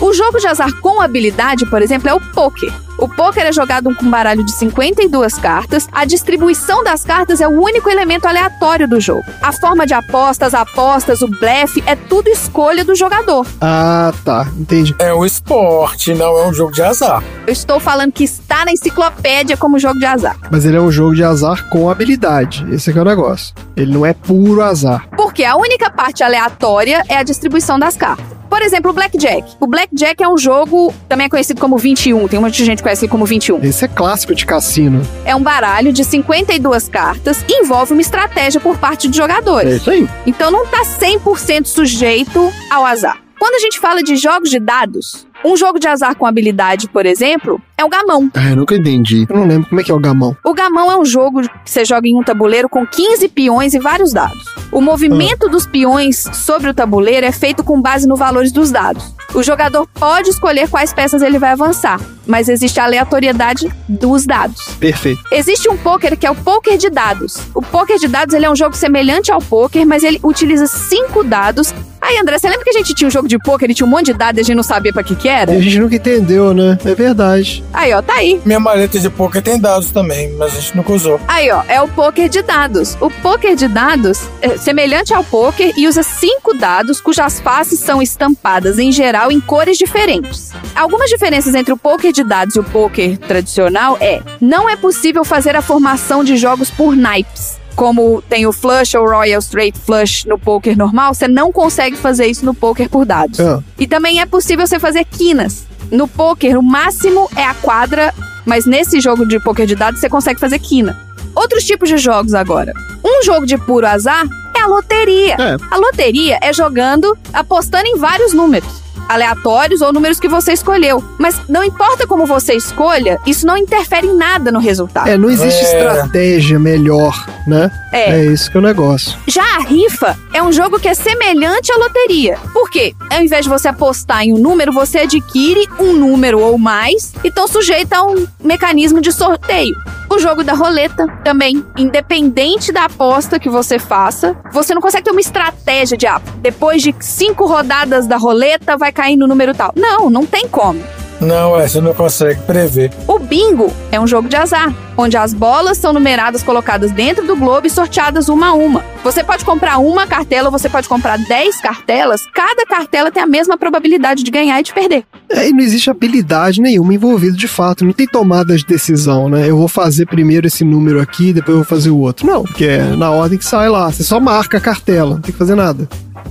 O jogo de azar com habilidade, por exemplo, é o poker. O poker é jogado com um baralho de 52 cartas. A distribuição das cartas é o único elemento aleatório do jogo. A forma de apostas, apostas, o blefe, é tudo escolha do jogador. Ah, tá. Entendi. É um esporte, não é um jogo de azar. Eu estou falando que está na enciclopédia como jogo de azar. Mas ele é um jogo de azar com habilidade. Esse aqui é o negócio. Ele não é puro azar. Porque a única parte aleatória é a distribuição das cartas. Por exemplo, o Blackjack. O Blackjack é um jogo, também é conhecido como 21. Tem um monte de gente que conhece ele como 21. Esse é clássico de cassino. É um baralho de 52 cartas e envolve uma estratégia por parte dos É jogadores. isso aí. Então não tá 100% sujeito ao azar. Quando a gente fala de jogos de dados, um jogo de azar com habilidade, por exemplo, é o gamão. Ah, eu nunca entendi. Eu não lembro como é que é o gamão. O gamão é um jogo que você joga em um tabuleiro com 15 peões e vários dados. O movimento dos peões sobre o tabuleiro é feito com base nos valores dos dados. O jogador pode escolher quais peças ele vai avançar, mas existe a aleatoriedade dos dados. Perfeito. Existe um poker que é o poker de dados. O poker de dados ele é um jogo semelhante ao poker, mas ele utiliza cinco dados. Aí, André, você lembra que a gente tinha um jogo de poker e tinha um monte de dados e a gente não sabia pra que que era? A gente nunca entendeu, né? É verdade. Aí, ó, tá aí. Minha maleta de poker tem dados também, mas a gente nunca usou. Aí, ó, é o poker de dados. O poker de dados é semelhante ao poker e usa cinco dados cujas faces são estampadas, em geral, em cores diferentes. Algumas diferenças entre o poker de dados e o poker tradicional é: não é possível fazer a formação de jogos por naipes. Como tem o flush ou royal straight flush no poker normal, você não consegue fazer isso no poker por dados. Ah. E também é possível você fazer quinas. No poker, o máximo é a quadra, mas nesse jogo de poker de dados você consegue fazer quina. Outros tipos de jogos agora. Um jogo de puro azar é a loteria. É. A loteria é jogando, apostando em vários números. Aleatórios ou números que você escolheu. Mas não importa como você escolha, isso não interfere em nada no resultado. É, não existe É. estratégia melhor, né? É. É isso que é o negócio. Já a rifa é um jogo que é semelhante à loteria. Por quê? Ao invés de você apostar em um número, você adquire um número ou mais e estão sujeito a um mecanismo de sorteio. O jogo da roleta também, independente da aposta que você faça, você não consegue ter uma estratégia de ah, depois de cinco rodadas da roleta vai cair no número tal. Não, não tem como. Não, é, você não consegue prever. O bingo é um jogo de azar, onde as bolas são numeradas colocadas dentro do globo e sorteadas uma a uma. Você pode comprar uma cartela ou você pode comprar 10 cartelas. Cada cartela tem a mesma probabilidade de ganhar e de perder. É, e não existe habilidade nenhuma envolvida de fato. Não tem tomada de decisão, né? Eu vou fazer primeiro esse número aqui, depois eu vou fazer o outro. Não, porque é na ordem que sai lá. Você só marca a cartela, não tem que fazer nada.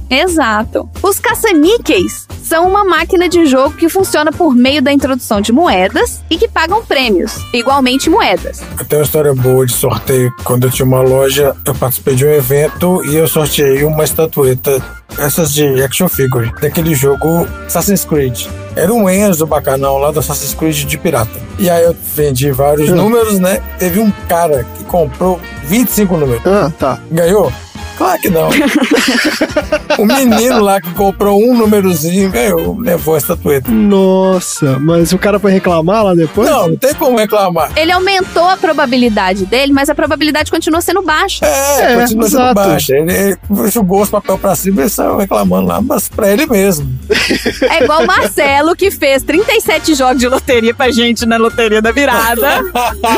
Exato. Os caça-níqueis são uma máquina de jogo que funciona por meio da introdução de moedas e que pagam prêmios, igualmente moedas. Eu tenho uma história boa de sorteio. Quando eu tinha uma loja, eu participei de um evento e eu sorteei uma estatueta, essas de action figure, daquele jogo Assassin's Creed. Era um Enzo bacanão lá do Assassin's Creed de pirata. E aí eu vendi vários números, né? Teve um cara que comprou 25 números. Ah, tá. Ganhou? Claro que não. o menino lá que comprou um númerozinho ganhou, levou a estatueta. Nossa, mas o cara foi reclamar lá depois? Não, não tem como reclamar. Ele aumentou a probabilidade dele, mas a probabilidade continua sendo baixa. É, É, continua sendo exato. baixa. Ele, ele jogou os papel pra cima e saiu reclamando lá, mas pra ele mesmo. É igual o Marcelo, que fez 37 jogos de loteria pra gente na loteria da virada.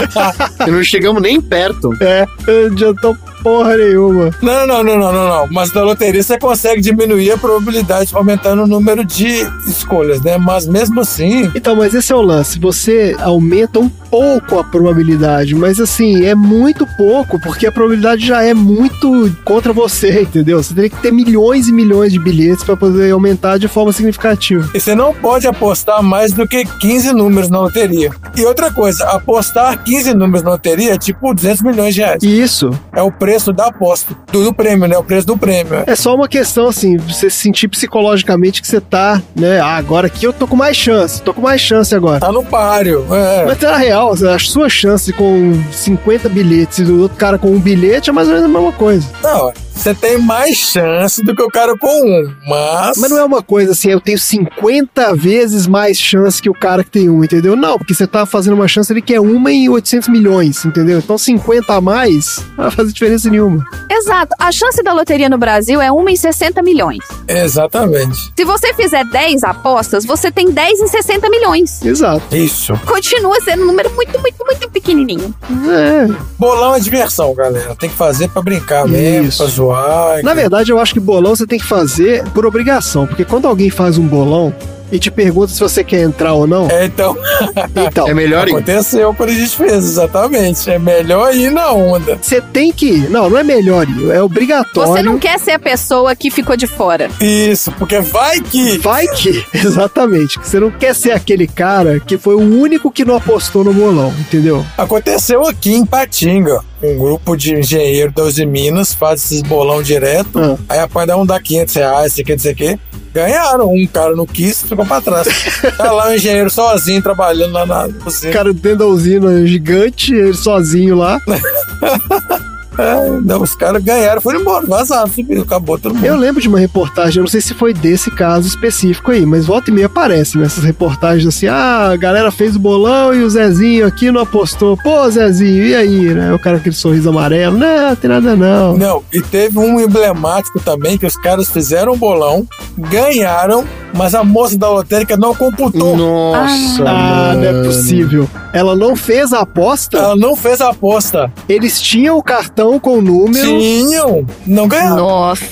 Não chegamos nem perto. É, não adiantou porra nenhuma. Não, não, não, não, não, não. Mas na loteria você consegue diminuir a probabilidade aumentando o número de escolhas, né? Mas mesmo assim, Então, mas esse é o lance. Você aumenta um pouco a probabilidade, mas assim, é muito pouco, porque a probabilidade já é muito contra você, entendeu? Você teria que ter milhões e milhões de bilhetes pra poder aumentar de forma significativa. E você não pode apostar mais do que 15 números na loteria. E outra coisa, apostar 15 números na loteria é tipo 200 milhões de reais. Isso É o preço da aposta. Do, do prêmio, né? O preço do prêmio. é só uma questão assim, você se sentir psicologicamente que você tá, né? Ah, agora aqui eu tô com mais chance, tô com mais chance agora. Tá no páreo. É. Mas na real, a sua chance com 50 bilhetes e do outro cara com um bilhete é mais ou menos a mesma coisa. Não, você tem mais chance do que o cara com um. Mas. Mas não é uma coisa assim, eu tenho 50 vezes mais chance que o cara que tem um, entendeu? Não, porque você tá fazendo uma chance ali que é uma em 800 milhões, entendeu? Então 50 a mais vai fazer diferença nenhuma. Exato. A chance da loteria no Brasil é 1 em 60 milhões. Exatamente. Se você fizer 10 apostas, você tem 10 em 60 milhões. Exato. Isso. Continua sendo um número muito, muito, muito pequenininho. É. Bolão é diversão, galera. Tem que fazer pra brincar mesmo, Isso. pra zoar. Na verdade, eu acho que bolão você tem que fazer por obrigação, porque quando alguém faz um bolão, e te pergunta se você quer entrar ou não. É, então. Então, É melhor ir. Aconteceu quando a gente fez, exatamente. É melhor ir na onda. você tem que ir. Não, não é melhor ir, é obrigatório. Você não quer ser a pessoa que ficou de fora. Isso, porque vai que. Vai que, exatamente. que Você não quer ser aquele cara que foi o único que não apostou no bolão, entendeu? Aconteceu aqui em Patinga. Um grupo de engenheiro da Uzi Minas faz esses bolão direto. Ah. Aí rapaz dá um dá 500 reais, sei que, não sei o quê. Ganharam. Um cara não quis, ficou pra trás. tá lá o engenheiro sozinho trabalhando lá na O cara dentro da usina gigante, ele sozinho lá. É, não, os caras ganharam, foram embora, vazaram, subiu, acabou todo mundo. Eu lembro de uma reportagem, eu não sei se foi desse caso específico aí, mas volta e meia aparece nessas reportagens assim: ah, a galera fez o bolão e o Zezinho aqui não apostou. Pô, Zezinho, e aí? Né? O cara com aquele sorriso amarelo: não, tem nada não. Não, e teve um emblemático também que os caras fizeram um bolão, ganharam, mas a moça da lotérica não computou. Nossa. Ah, não é possível. Ela não fez a aposta, Ela não fez a aposta. eles tinham o cartão com o número. Tinham, não ganharam. Nossa.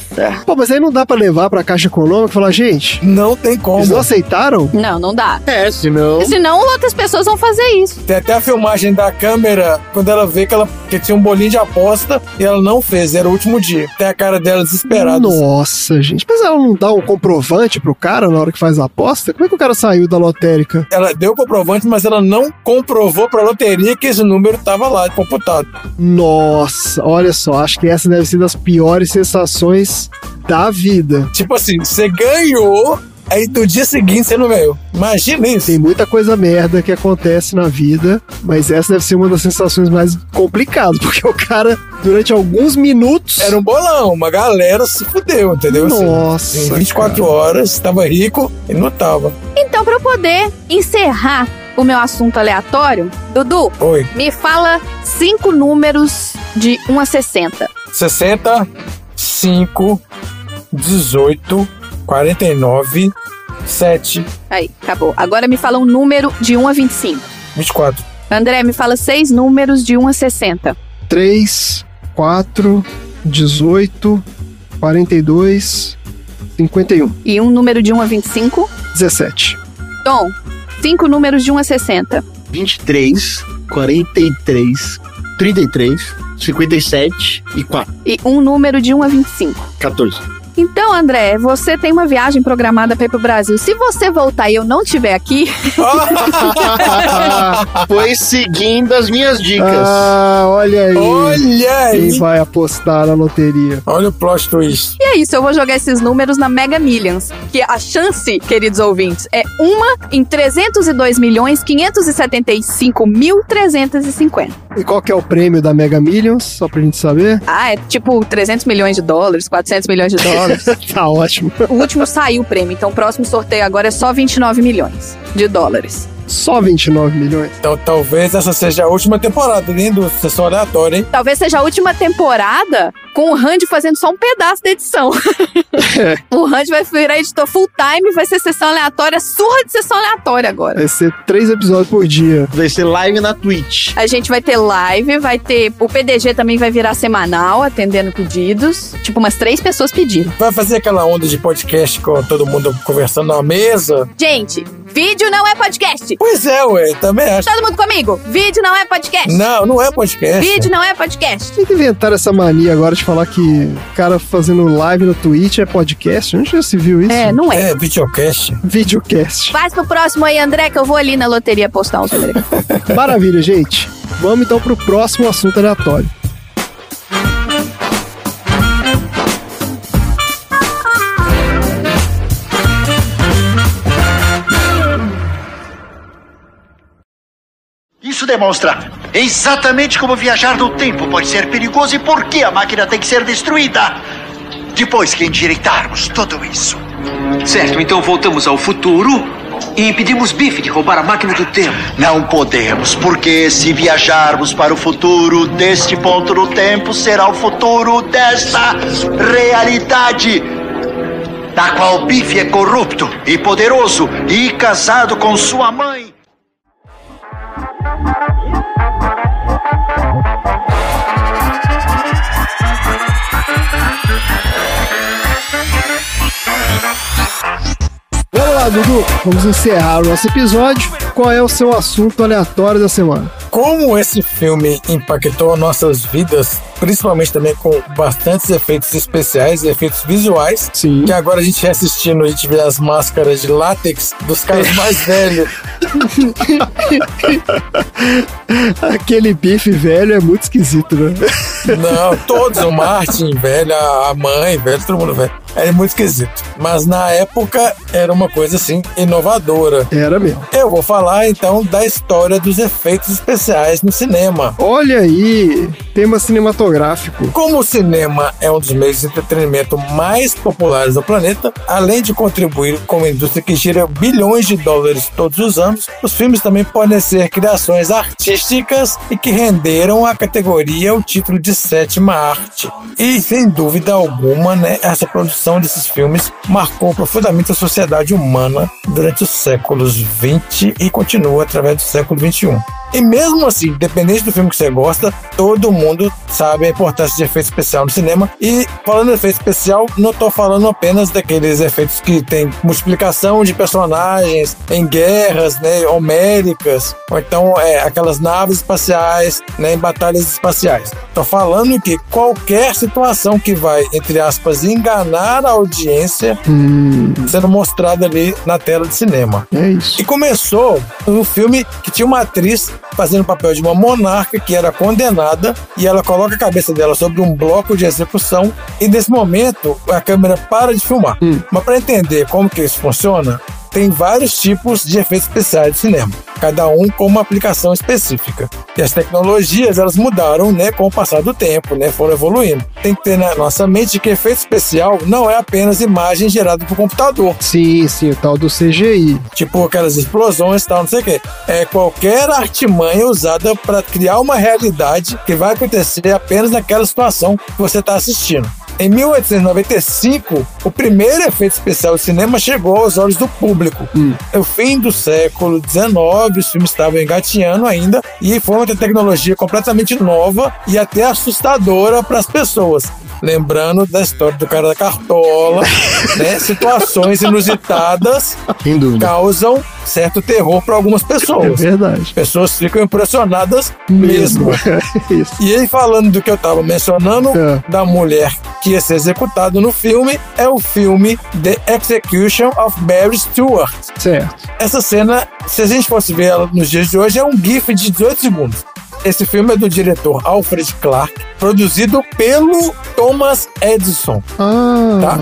Pô, mas aí não dá pra levar pra Caixa Econômica e falar, gente, Não tem como. eles não aceitaram? Não, não dá. É, senão. Senão outras pessoas vão fazer isso. Tem até a filmagem da câmera quando ela vê que ela que tinha um bolinho de aposta e ela não fez, era o último dia. Tem a cara dela desesperada. Nossa, gente. Mas ela não dá um comprovante pro cara na hora que faz a aposta? Como é que o cara saiu da lotérica? Ela deu o comprovante, mas ela não comprovou pra loteria que esse número tava lá computado. Nossa, olha só, acho que essa deve ser das piores sensações da vida. Tipo assim, você ganhou, aí no dia seguinte você não ganhou. Imagina isso. Tem muita coisa merda que acontece na vida, mas essa deve ser uma das sensações mais complicadas, porque o cara, durante alguns minutos. Era um bolão, uma galera se fudeu, entendeu? Assim, Nossa, em 24 horas, tava rico e não tava. Então, pra eu poder encerrar o meu assunto aleatório, Dudu, Oi. me fala cinco números de 1 a 60. 60, 5, 18, 49, 7, Aí, acabou. Agora me fala um número de 1 a 25. 24. André, me fala seis números de 1 a 60. 3, 4, 18, 42, 51, E um número de 1 a 25. 17. Tom, cinco números de 1 a 60. 23, 43, 33, 57 e 4. E um número de 1 a 25. 14. Então, André, você tem uma viagem programada para ir pro Brasil. Se você voltar e eu não estiver aqui, Foi seguindo as minhas dicas. Ah, olha aí. Olha Quem aí! vai apostar na loteria? Olha o plot twist. e é isso, eu vou jogar esses números na Mega Millions. Que a chance, queridos ouvintes, é uma em 302 milhões 575 mil 350. E qual que é o prêmio da Mega Millions? Só pra gente saber. Ah, é tipo 300 milhões de dólares, 400 milhões de dólares. tá ótimo. o último saiu o prêmio, então o próximo sorteio agora é só 29 milhões de dólares. Só 29 milhões. Então talvez essa seja a última temporada, hein, do Sessão Aleatória, hein? Talvez seja a última temporada com o Randy fazendo só um pedaço da edição. o Randy vai virar editor full time, vai ser sessão aleatória, surra de sessão aleatória agora. Vai ser três episódios por dia. Vai ser live na Twitch. A gente vai ter live, vai ter. O PDG também vai virar semanal, atendendo pedidos. Tipo, umas três pessoas pediram. Vai fazer aquela onda de podcast com todo mundo conversando na mesa? Gente, vídeo não é podcast. Pois é, ué, também acho. Todo mundo comigo? Vídeo não é podcast. Não, não é podcast. Vídeo não é podcast. Tem que inventar essa mania agora de falar que o cara fazendo live no Twitch é podcast. Onde já se viu isso? É, não é. É, videocast. Videocast. Faz pro próximo aí, André, que eu vou ali na loteria postar números. Maravilha, gente. Vamos então pro próximo assunto aleatório. Isso demonstra exatamente como viajar no tempo pode ser perigoso e por que a máquina tem que ser destruída. Depois que endireitarmos tudo isso. Certo, então voltamos ao futuro e impedimos Biff de roubar a máquina do tempo. Não podemos, porque se viajarmos para o futuro deste ponto no tempo, será o futuro desta realidade. Da qual Biff é corrupto e poderoso e casado com sua mãe. Vamos lá, Dudu, vamos encerrar o nosso episódio. Qual é o seu assunto aleatório da semana? Como esse filme impactou nossas vidas, principalmente também com bastantes efeitos especiais e efeitos visuais, Sim. que agora a gente assistindo, a gente vê as máscaras de látex dos caras mais velhos. Aquele bife velho é muito esquisito, né? Não, todos, o Martin velho, a mãe velho, todo mundo velho. É muito esquisito. Mas na época era uma coisa assim inovadora. Era mesmo. Eu vou falar então da história dos efeitos especiais no cinema. Olha aí, tema cinematográfico. Como o cinema é um dos meios de entretenimento mais populares do planeta, além de contribuir com uma indústria que gira bilhões de dólares todos os anos, os filmes também podem ser criações artísticas e que renderam à categoria o título de sétima arte. E sem dúvida alguma, né, essa produção desses filmes marcou profundamente a sociedade humana durante os séculos 20 e continua através do século 21. E mesmo assim, independente do filme que você gosta, todo mundo sabe a importância de efeito especial no cinema. E falando de efeito especial, não estou falando apenas daqueles efeitos que tem multiplicação de personagens em guerras, né, homéricas, ou então é, aquelas naves espaciais, né, em batalhas espaciais. Estou falando que qualquer situação que vai, entre aspas, enganar a audiência, sendo mostrada ali na tela de cinema. É isso. E começou um filme que tinha uma atriz fazendo o papel de uma monarca que era condenada e ela coloca a cabeça dela sobre um bloco de execução e nesse momento a câmera para de filmar. Mas para entender como que isso funciona, tem vários tipos de efeitos especiais de cinema, cada um com uma aplicação específica. E as tecnologias, elas mudaram, né, com o passar do tempo, né, foram evoluindo. Tem que ter na nossa mente que efeito especial não é apenas imagem gerada por computador. Sim, sim, o tal do CGI. Tipo aquelas explosões e tal, não sei o quê. É qualquer artimanha usada para criar uma realidade que vai acontecer apenas naquela situação que você está assistindo. Em 1895, o primeiro efeito especial de cinema chegou aos olhos do público. No fim do século XIX, os filmes estavam engatinhando ainda e foi uma tecnologia completamente nova e até assustadora para as pessoas. Lembrando da história do cara da cartola, né? Situações inusitadas causam certo terror para algumas É pessoas. verdade. Pessoas ficam impressionadas mesmo. Isso. E aí, falando do que eu tava mencionando, É. da mulher que ia ser executada no filme, é o filme The Execution of Mary Stuart. Certo. Essa cena, se a gente fosse ver ela nos dias de hoje, é um GIF de 18 segundos. Esse filme é do diretor Alfred Clark, produzido pelo Thomas Edison. Ah, Tá?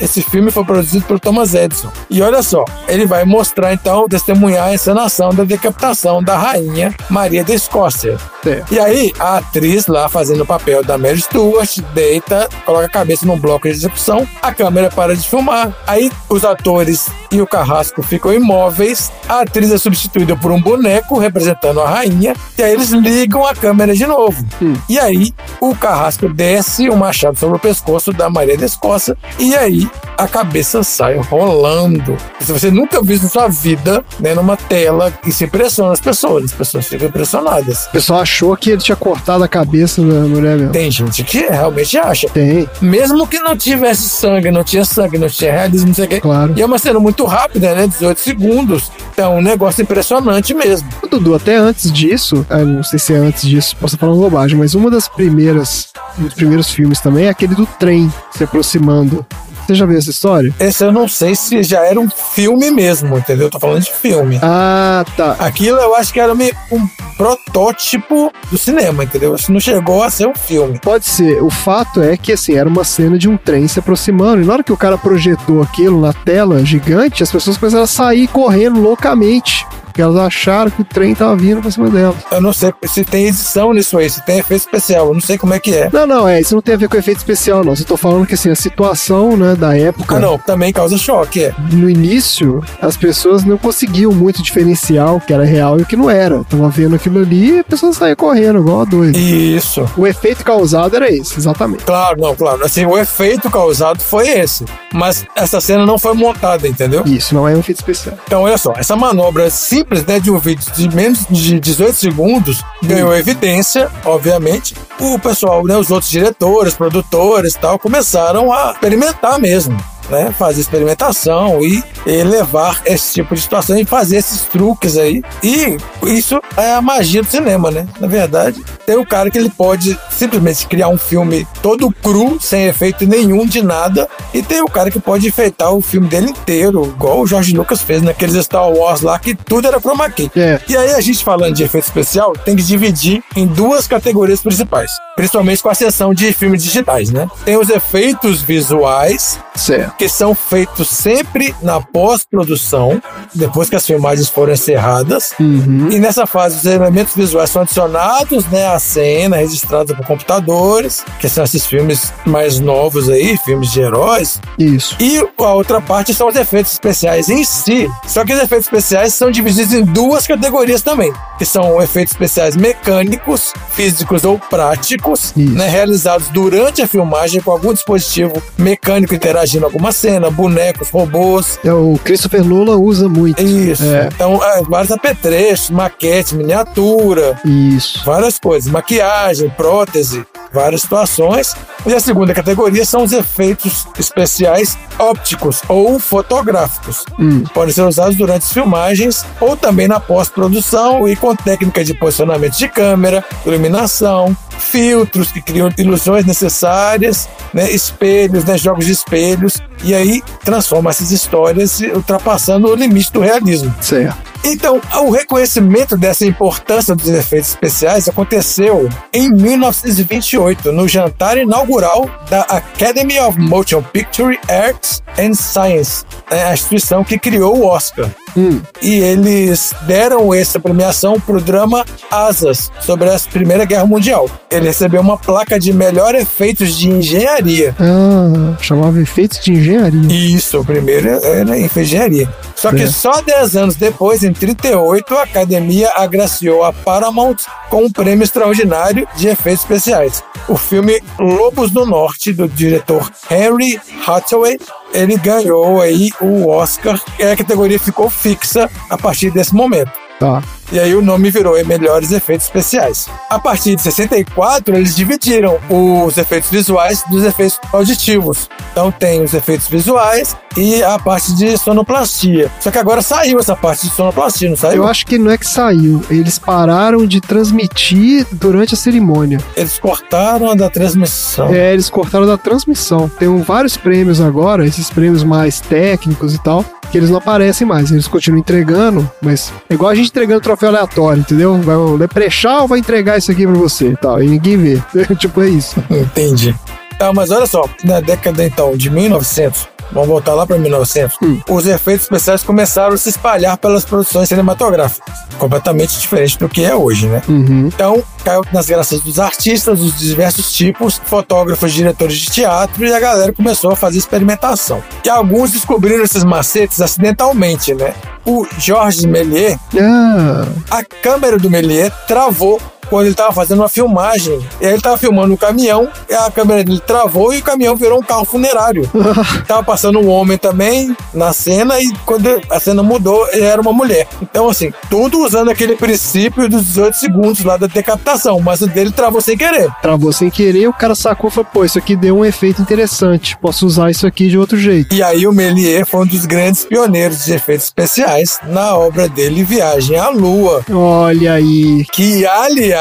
Esse filme foi produzido pelo Thomas Edison. E olha só, ele vai mostrar então, testemunhar a encenação da decapitação da rainha Maria da Escócia. certo. E aí, a atriz lá fazendo o papel da Mary Stuart deita, coloca a cabeça num bloco de execução, a câmera para de filmar. Aí, os atores e o carrasco ficam imóveis, a atriz é substituída por um boneco representando a rainha, e aí eles ligam a câmera de novo. E aí, o carrasco desce o machado sobre o pescoço da Maria da Escócia, e aí a cabeça sai rolando. Se você nunca viu isso na sua vida, né, numa tela, isso impressiona as pessoas, as pessoas ficam impressionadas. O pessoal achou que ele tinha cortado a cabeça da mulher mesmo. Tem gente que realmente acha. Tem, Mesmo que não tivesse sangue, não tinha sangue, não tinha realismo, não sei o quê. claro. E é uma cena muito rápida, né? 18 segundos. Então, um negócio impressionante mesmo. Dudu, até antes disso, ah, não sei se antes disso, posso estar falando bobagem, mas uma das primeiras, um dos primeiros filmes também é aquele do trem se aproximando. Você já viu essa história? Esse eu não sei se já era um filme mesmo, entendeu? Eu tô falando de filme. Ah, tá. Aquilo eu acho que era meio um protótipo do cinema, entendeu? Isso não chegou a ser um filme. Pode ser. O fato é que, assim, era uma cena de um trem se aproximando. E na hora que o cara projetou aquilo na tela gigante, as pessoas começaram a sair correndo loucamente. Porque elas acharam que o trem tava vindo pra cima delas. Eu não sei se tem edição nisso aí, se tem efeito especial. Eu não sei como é que é. Não, não, é. Isso não tem a ver com efeito especial, não. Só tô falando que, assim, a situação, né, da época. Ah, não. Também causa choque, é. no início, as pessoas não conseguiam muito diferenciar o que era real e o que não era. Tava vendo aquilo ali e a pessoa saía correndo, igual a doida. Isso. O efeito causado era esse, exatamente. Claro, não, claro. Assim, o efeito causado foi esse. Mas essa cena não foi montada, entendeu? Isso, não é um efeito especial. Então, olha só, essa manobra simples, né, de um vídeo de menos de 18 segundos ganhou evidência, obviamente. O pessoal, né, os outros diretores, produtores tal, começaram a experimentar mesmo. Né, fazer experimentação e, e levar esse tipo de situação e fazer esses truques aí. E isso é a magia do cinema, né? Na verdade, tem o cara que ele pode simplesmente criar um filme todo cru, sem efeito nenhum de nada, e tem o cara que pode enfeitar o filme dele inteiro, igual o George Lucas fez naqueles Star Wars lá, que tudo era chroma key. É. E aí a gente falando de efeito especial, tem que dividir em duas categorias principais, principalmente com a seção de filmes digitais, né? Tem os efeitos visuais, Certo. que são feitos sempre na pós-produção, depois que as filmagens foram encerradas. E nessa fase, os elementos visuais são adicionados né, à cena, registrados por computadores, que são esses filmes mais novos aí, filmes de heróis. Isso. E a outra parte são os efeitos especiais em si. Só que os efeitos especiais são divididos em duas categorias também, que são efeitos especiais mecânicos, físicos ou práticos, né, realizados durante a filmagem com algum dispositivo mecânico interagindo em alguma cena, bonecos, robôs. É, o Christopher Nolan usa muito. Isso. É. Então, é, vários apetrechos, maquete, miniatura, Isso. várias coisas, maquiagem, prótese, várias situações. E a segunda categoria são os efeitos especiais ópticos ou fotográficos. Hum. Podem ser usados durante as filmagens ou também na pós-produção e com técnica de posicionamento de câmera, iluminação, filtros que criam ilusões necessárias, né, espelhos, né, jogos de espelhos, e aí transforma essas histórias ultrapassando o limite do realismo. Certo. Então, o reconhecimento dessa importância dos efeitos especiais aconteceu em 1928, no jantar inaugural da Academy of Motion Picture Arts and Science, né, a instituição que criou o Oscar. Hum. E eles deram essa premiação para o drama Asas, sobre a Primeira Guerra Mundial. Ele recebeu uma placa de melhor efeitos de engenharia. Ah, chamava efeitos de engenharia. Isso, o primeiro era em engenharia. Só que É. só 10 anos depois, em 38, a academia agraciou a Paramount com um prêmio extraordinário de efeitos especiais. O filme Lobos do Norte, do diretor Henry Hathaway, ele ganhou aí o Oscar e a categoria ficou fixa a partir desse momento. Tá. E aí o nome virou em Melhores Efeitos Especiais. A partir de 64, eles dividiram os efeitos visuais dos efeitos auditivos. Então tem os efeitos visuais e a parte de sonoplastia. Só que agora saiu essa parte de sonoplastia, não saiu? Eu acho que não é que saiu. Eles pararam de transmitir durante a cerimônia. Eles cortaram a da transmissão. É, eles cortaram da transmissão. Tem vários prêmios agora, esses prêmios mais técnicos e tal, que eles não aparecem mais. Eles continuam entregando, mas é igual a gente entregando troféu aleatório, entendeu? Vai, o Leprechal vai entregar isso aqui pra você e tal, e ninguém vê. tipo, é isso. Entendi. Tá, mas olha só, na década então de 1900, vamos voltar lá para 1900, os efeitos especiais começaram a se espalhar pelas produções cinematográficas, completamente diferente do que é hoje, né? Então, caiu nas graças dos artistas dos diversos tipos, fotógrafos, diretores de teatro e a galera começou a fazer experimentação. E alguns descobriram esses macetes acidentalmente, né? O Georges Méliès, Ah, a câmera do Méliès travou quando ele estava fazendo uma filmagem. E aí ele estava filmando um caminhão, a câmera dele travou e o caminhão virou um carro funerário. tava passando um homem também na cena e quando a cena mudou, ele era uma mulher. Então, assim, tudo usando aquele princípio dos 18 segundos lá da decapitação, mas o dele travou sem querer. travou sem querer, o cara sacou e falou, pô, isso aqui deu um efeito interessante. Posso usar isso aqui de outro jeito. E aí o Méliès foi um dos grandes pioneiros de efeitos especiais na obra dele Viagem à Lua. Olha aí. Que, aliás,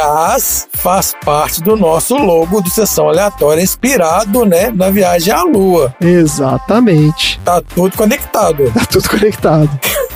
faz parte do nosso logo do Sessão Aleatória, inspirado, né, na Viagem à Lua. Exatamente. Tá tudo conectado. Tá tudo conectado.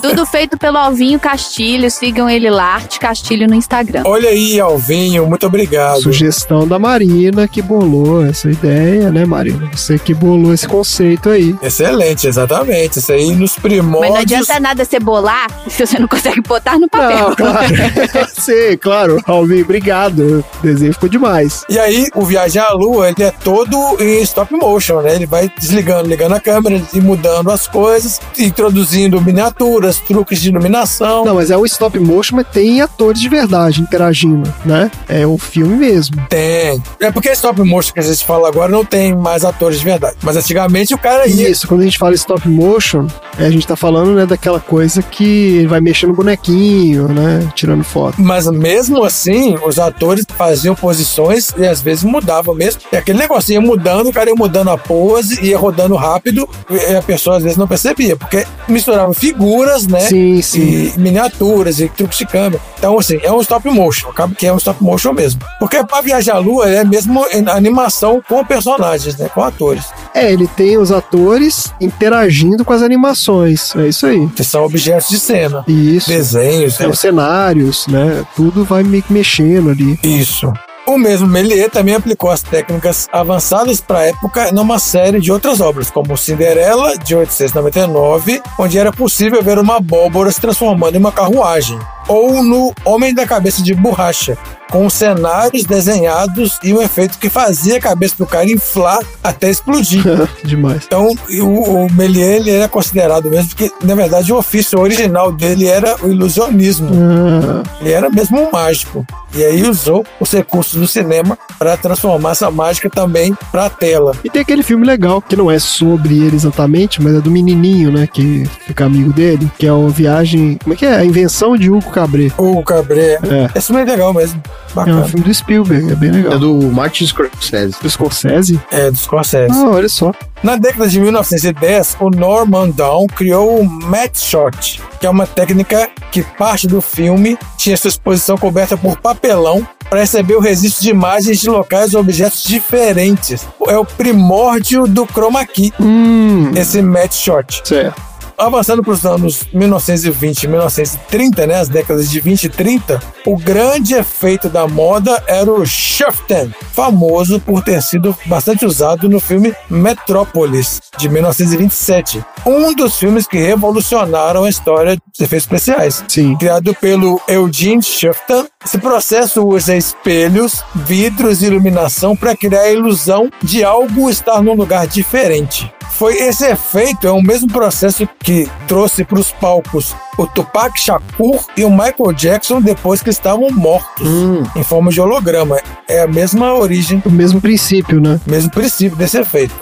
Tudo feito pelo Alvinho Castilho. Sigam ele lá, Arte Castilho no Instagram. Olha aí, Alvinho, muito obrigado. Sugestão da Marina que bolou essa ideia, né, Marina? Você que bolou esse conceito aí. Excelente, exatamente. Isso aí nos Mas primórdios. não adianta nada você bolar se você não consegue botar no papel. Não, claro. Sim, claro. Alvin, obrigado. O desenho ficou demais. E aí, o Viagem à Lua, ele é todo em stop motion, né? Ele vai desligando, ligando a câmera e mudando as coisas, introduzindo miniaturas, truques de iluminação. Não, mas é o stop motion, mas tem atores de verdade interagindo, né? É o filme mesmo. Tem. É porque stop motion que a gente fala agora não tem mais atores de verdade. Mas antigamente o cara ia. Isso, quando a gente fala stop motion, é, a gente tá falando, né, daquela coisa que vai mexendo bonequinho, né? Tirando foto. Mas mesmo assim, os atores faziam posições e às vezes mudavam mesmo. E aquele negócio ia mudando, o cara ia mudando a pose, ia rodando rápido, e a pessoa às vezes não percebia, porque misturava figuras, né? Sim, sim. E miniaturas e truques de câmera. Então, assim, é um stop motion, acaba que é um stop motion mesmo. Porque pra viajar à lua é mesmo animação com personagens, né? Com atores. É, ele tem os atores interagindo com as animações. É isso aí. Que são objetos de cena. Isso. Desenhos. É, né? os cenários, né? Tudo vai meio que mexendo ali. Isso. O mesmo Méliès também aplicou as técnicas avançadas para a época numa série de outras obras, como Cinderela, de 1899, onde era possível ver uma abóbora se transformando em uma carruagem, ou no Homem da Cabeça de Borracha, com cenários desenhados e um efeito que fazia a cabeça do cara inflar até explodir. Demais. Então, o, o Méliès ele era considerado mesmo, porque na verdade o ofício original dele era o ilusionismo. Ah, Ele era mesmo um mágico. E aí usou os recursos do cinema para transformar essa mágica também para a tela. E tem aquele filme legal, que não é sobre ele exatamente, mas é do menininho, né? Que fica amigo dele, que é o Viagem. Como é que é? A invenção de Hugo Cabret. O Cabré. É. Esse filme é legal mesmo. É Bacana. um filme do Spielberg, é bem legal. É do Martin Scorsese. Do Scorsese? É, dos Scorsese. Ah, olha só. Na década de 1910, o Norman Down criou o Matte Shot, que é uma técnica que parte do filme tinha sua exposição coberta por papelão para receber o registro de imagens de locais ou objetos diferentes. É o primórdio do chroma key, Hum, esse Matte Shot. certo. Avançando para os anos 1920 e 1930, né, as décadas de 20 e 30, o grande efeito da moda era o Shuften, famoso por ter sido bastante usado no filme Metrópolis, de 1927. Um dos filmes que revolucionaram a história dos efeitos especiais. Sim. Criado pelo Eugene Shuften, esse processo usa espelhos, vidros e iluminação para criar a ilusão de algo estar num lugar diferente. Foi esse efeito, é o mesmo processo que trouxe para os palcos o Tupac Shakur e o Michael Jackson depois que estavam mortos, em forma de holograma. É a mesma origem, O mesmo princípio, né? mesmo princípio desse efeito.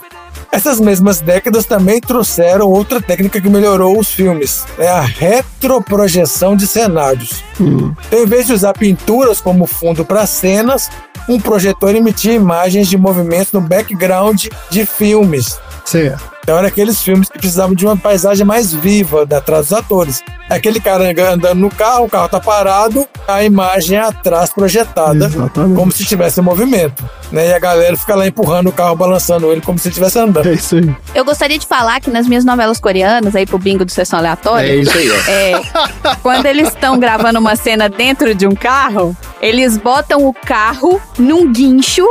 Essas mesmas décadas também trouxeram outra técnica que melhorou os filmes, é a retroprojeção de cenários. Hum. Então, em vez de usar pinturas como fundo para cenas, um projetor emitia imagens de movimentos no background de filmes. Certo. Então, era aqueles filmes que precisavam de uma paisagem mais viva da- atrás dos atores. Aquele cara andando no carro, o carro tá parado, a imagem é atrás projetada, Exatamente. como se estivesse em movimento. Né? E a galera fica lá empurrando o carro, balançando ele como se estivesse andando. É isso aí. Eu gostaria de falar que nas minhas novelas coreanas, aí pro bingo do Sessão Aleatória, É isso aí, ó. é, quando eles estão gravando uma cena dentro de um carro, eles botam o carro num guincho.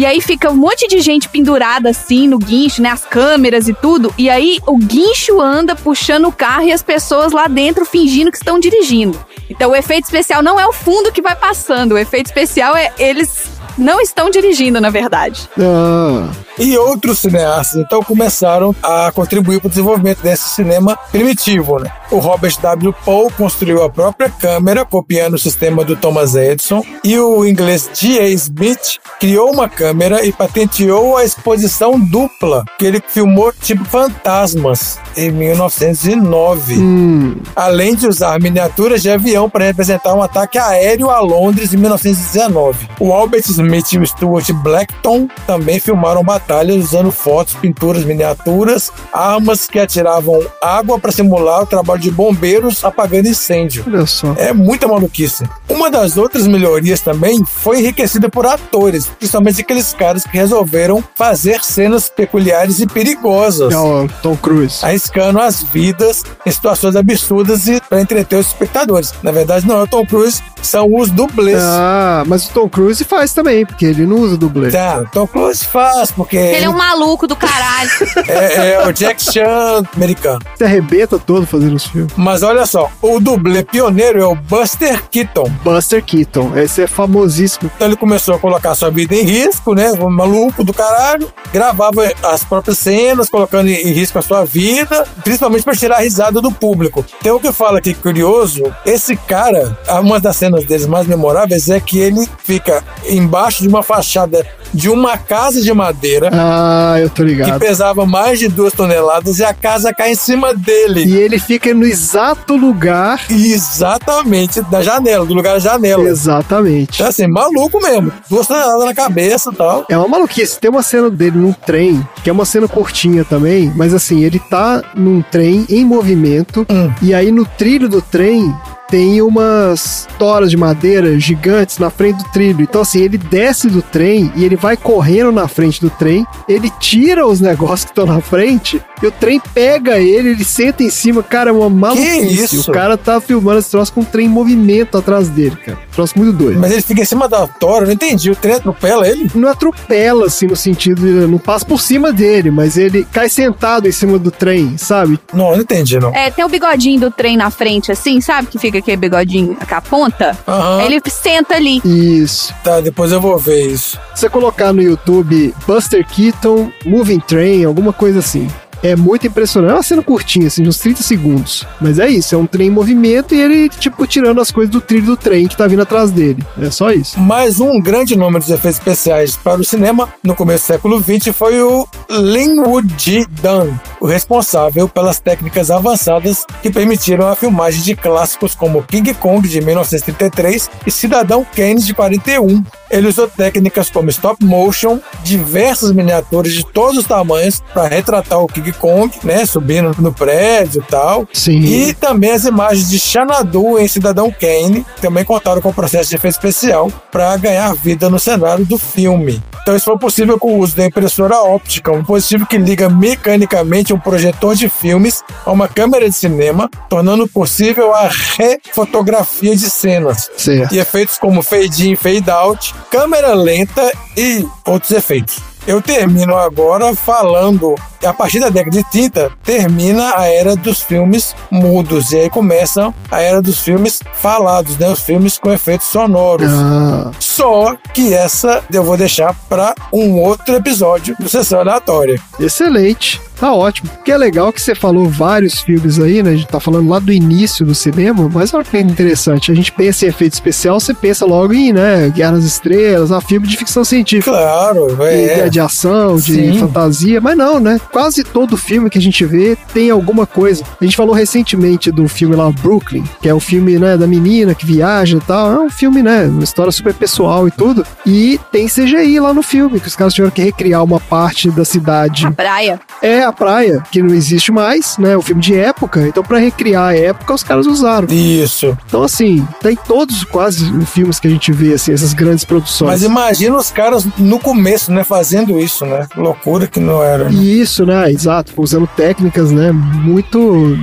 E aí fica um monte de gente pendurada assim no guincho, né? As câmeras e tudo. E aí o guincho anda puxando o carro e as pessoas lá dentro fingindo que estão dirigindo. Então o efeito especial não é o fundo que vai passando. O efeito especial é eles não estão dirigindo, na verdade. Ah, E outros cineastas, então, começaram a contribuir para o desenvolvimento desse cinema primitivo. Né? O Robert W. Paul construiu a própria câmera, copiando o sistema do Thomas Edison, e o inglês G.A. Smith criou uma câmera e patenteou a exposição dupla, que ele filmou tipo fantasmas em 1909 hum, além de usar miniaturas de avião para representar um ataque aéreo a Londres em 1919. O Albert Smith o Stuart Blackton também filmaram batalhas usando fotos, pinturas, miniaturas, armas que atiravam água para simular o trabalho de bombeiros apagando incêndio. olha só. É muita maluquice. Uma das outras melhorias também foi enriquecida por atores, principalmente aqueles caras que resolveram fazer cenas peculiares e perigosas É o Tom Cruise. arriscando as vidas em situações absurdas e para entreter os espectadores. Na verdade, não é o Tom Cruise, são os dublês. Ah, mas o Tom Cruise faz também, porque ele não usa dublê. Tá, Tom Cruise faz, porque Ele é um maluco do caralho. é, é o Jack Chan americano. Se arrebenta todo fazendo os filmes. Mas olha só, o dublê pioneiro é o Buster Keaton. Buster Keaton, esse é famosíssimo. Então ele começou a colocar sua vida em risco, né? Um maluco do caralho. Gravava as próprias cenas, colocando em risco a sua vida, principalmente para tirar a risada do público. Tem o que fala aqui curioso: esse cara, uma das cenas deles mais memoráveis é que ele fica embaixo de uma fachada de uma casa de madeira. Ah, eu tô Que ligado. pesava mais de duas toneladas e a casa cai em cima dele. E ele fica no exato lugar. Exatamente, da janela, do lugar da janela. Exatamente. Então, assim, maluco mesmo. Duas toneladas na cabeça e tal. É uma maluquice. Tem uma cena dele num trem, que é uma cena curtinha também, mas assim, ele tá num trem em movimento, Hum. e aí no trilho do trem tem umas toras de madeira gigantes na frente do trilho. Então, assim, ele desce do trem e ele vai correndo na frente do trem, ele tira os negócios que estão na frente, e o trem pega ele, ele senta em cima. Cara, é uma maluquice. isso? O cara tá filmando esse troço com um trem em movimento atrás dele, cara. Troço muito doido. Mas ele fica em cima da tora, eu não entendi. O trem atropela ele? não atropela, assim, no sentido de não passa por cima dele, mas ele cai sentado em cima do trem, sabe? Não, eu não entendi, não. É, tem o bigodinho do trem na frente, assim, sabe? Que fica aquele bigodinho com a ponta. Aham. Ele senta ali. Isso. Tá, depois eu vou ver isso. Se você colocar no YouTube Buster Keaton, Moving Train, alguma coisa assim. É muito impressionante. É uma cena curtinha, assim, de uns 30 segundos. Mas é isso, é um trem em movimento e ele, tipo, tirando as coisas do trilho do trem que tá vindo atrás dele. É só isso. Mais um grande nome dos efeitos especiais para o cinema no começo do século XX foi o Linwood. Dunn, o responsável pelas técnicas avançadas que permitiram a filmagem de clássicos como King Kong de 1933 e Cidadão Kane de 41. Ele usou técnicas como stop motion, diversas miniaturas de todos os tamanhos para retratar o King Kong, né, subindo no prédio e tal. Sim. E também as imagens de Xanadu em Cidadão Kane também contaram com o processo de efeito especial para ganhar vida no cenário do filme. Então isso foi possível com o uso da impressora óptica, um dispositivo que liga mecanicamente um projetor de filmes a uma câmera de cinema, tornando possível a refotografia de cenas. Certo. E efeitos como fade in, fade out, câmera lenta e outros efeitos. Eu termino agora falando, a partir da década de 30, termina a era dos filmes mudos, e aí começa a era dos filmes falados, né? Os filmes com efeitos sonoros. Ah, Só que essa eu vou deixar para um outro episódio do Sessão Aleatória. excelente. Tá ótimo. Que é legal que você falou vários filmes aí, né? A gente tá falando lá do início do cinema, mas olha que interessante. A gente pensa em efeito especial, você pensa logo em, né? Guerra nas Estrelas, a filme de ficção científica. Claro, de, é. de ação, de Sim. fantasia, mas não, né? Quase todo filme que a gente vê tem alguma coisa. A gente falou recentemente do filme lá, Brooklyn, que é o filme, né, da menina que viaja e tal. É um filme, né, uma história super pessoal e tudo. E tem CGI lá no filme, que os caras tiveram que recriar uma parte da cidade. A praia. É a praia, que não existe mais, né? O filme de época. Então, pra recriar a época, os caras usaram. Isso. Então, assim, tem todos quase os filmes que a gente vê, assim, essas grandes produções. Mas imagina os caras no começo, né, fazendo isso, né? Loucura que não era. né? Isso, né? Exato. Usando técnicas, né? Muito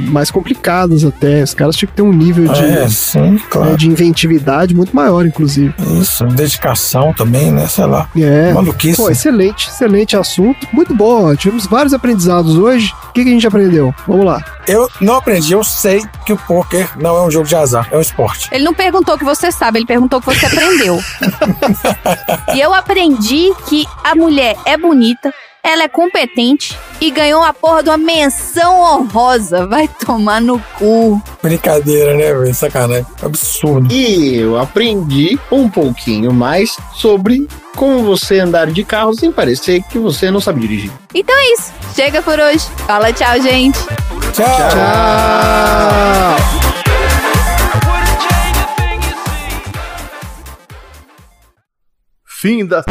mais complicadas até. Os caras tinham que ter um nível de, É, sim, né, claro. de inventividade muito maior, inclusive. Isso, dedicação também, né? Sei lá. É. Maluquice. Pô, excelente, excelente assunto. Muito bom. Tivemos vários aprendizados hoje. O que, que a gente aprendeu? Vamos lá. Eu não aprendi, eu sei que o poker não é um jogo de azar, é um esporte. Ele não perguntou o que você sabe, ele perguntou o que você aprendeu. e eu aprendi que a mulher é bonita, ela é competente e ganhou a porra de uma menção honrosa. Vai tomar no cu. Brincadeira, né, velho? Sacanagem. Absurdo. E eu aprendi um pouquinho mais sobre como você andar de carro sem parecer que você não sabe dirigir. Então é isso. Chega por hoje. Fala tchau, gente. Tchau. Tchau! Fim da.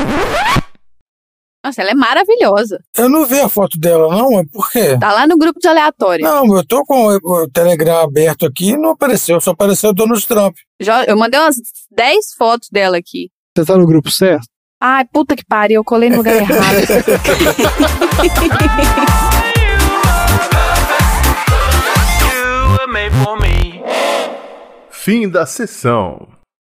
Nossa, ela é maravilhosa. Eu não vi a foto dela, não, por quê? Tá lá no grupo de aleatório. Não, eu tô com o o Telegram aberto aqui e não apareceu, só apareceu o Donald Trump. Já- Eu mandei umas 10 fotos dela aqui. Você tá no grupo certo? Ai, puta que pariu, eu colei no lugar errado. Fim da sessão.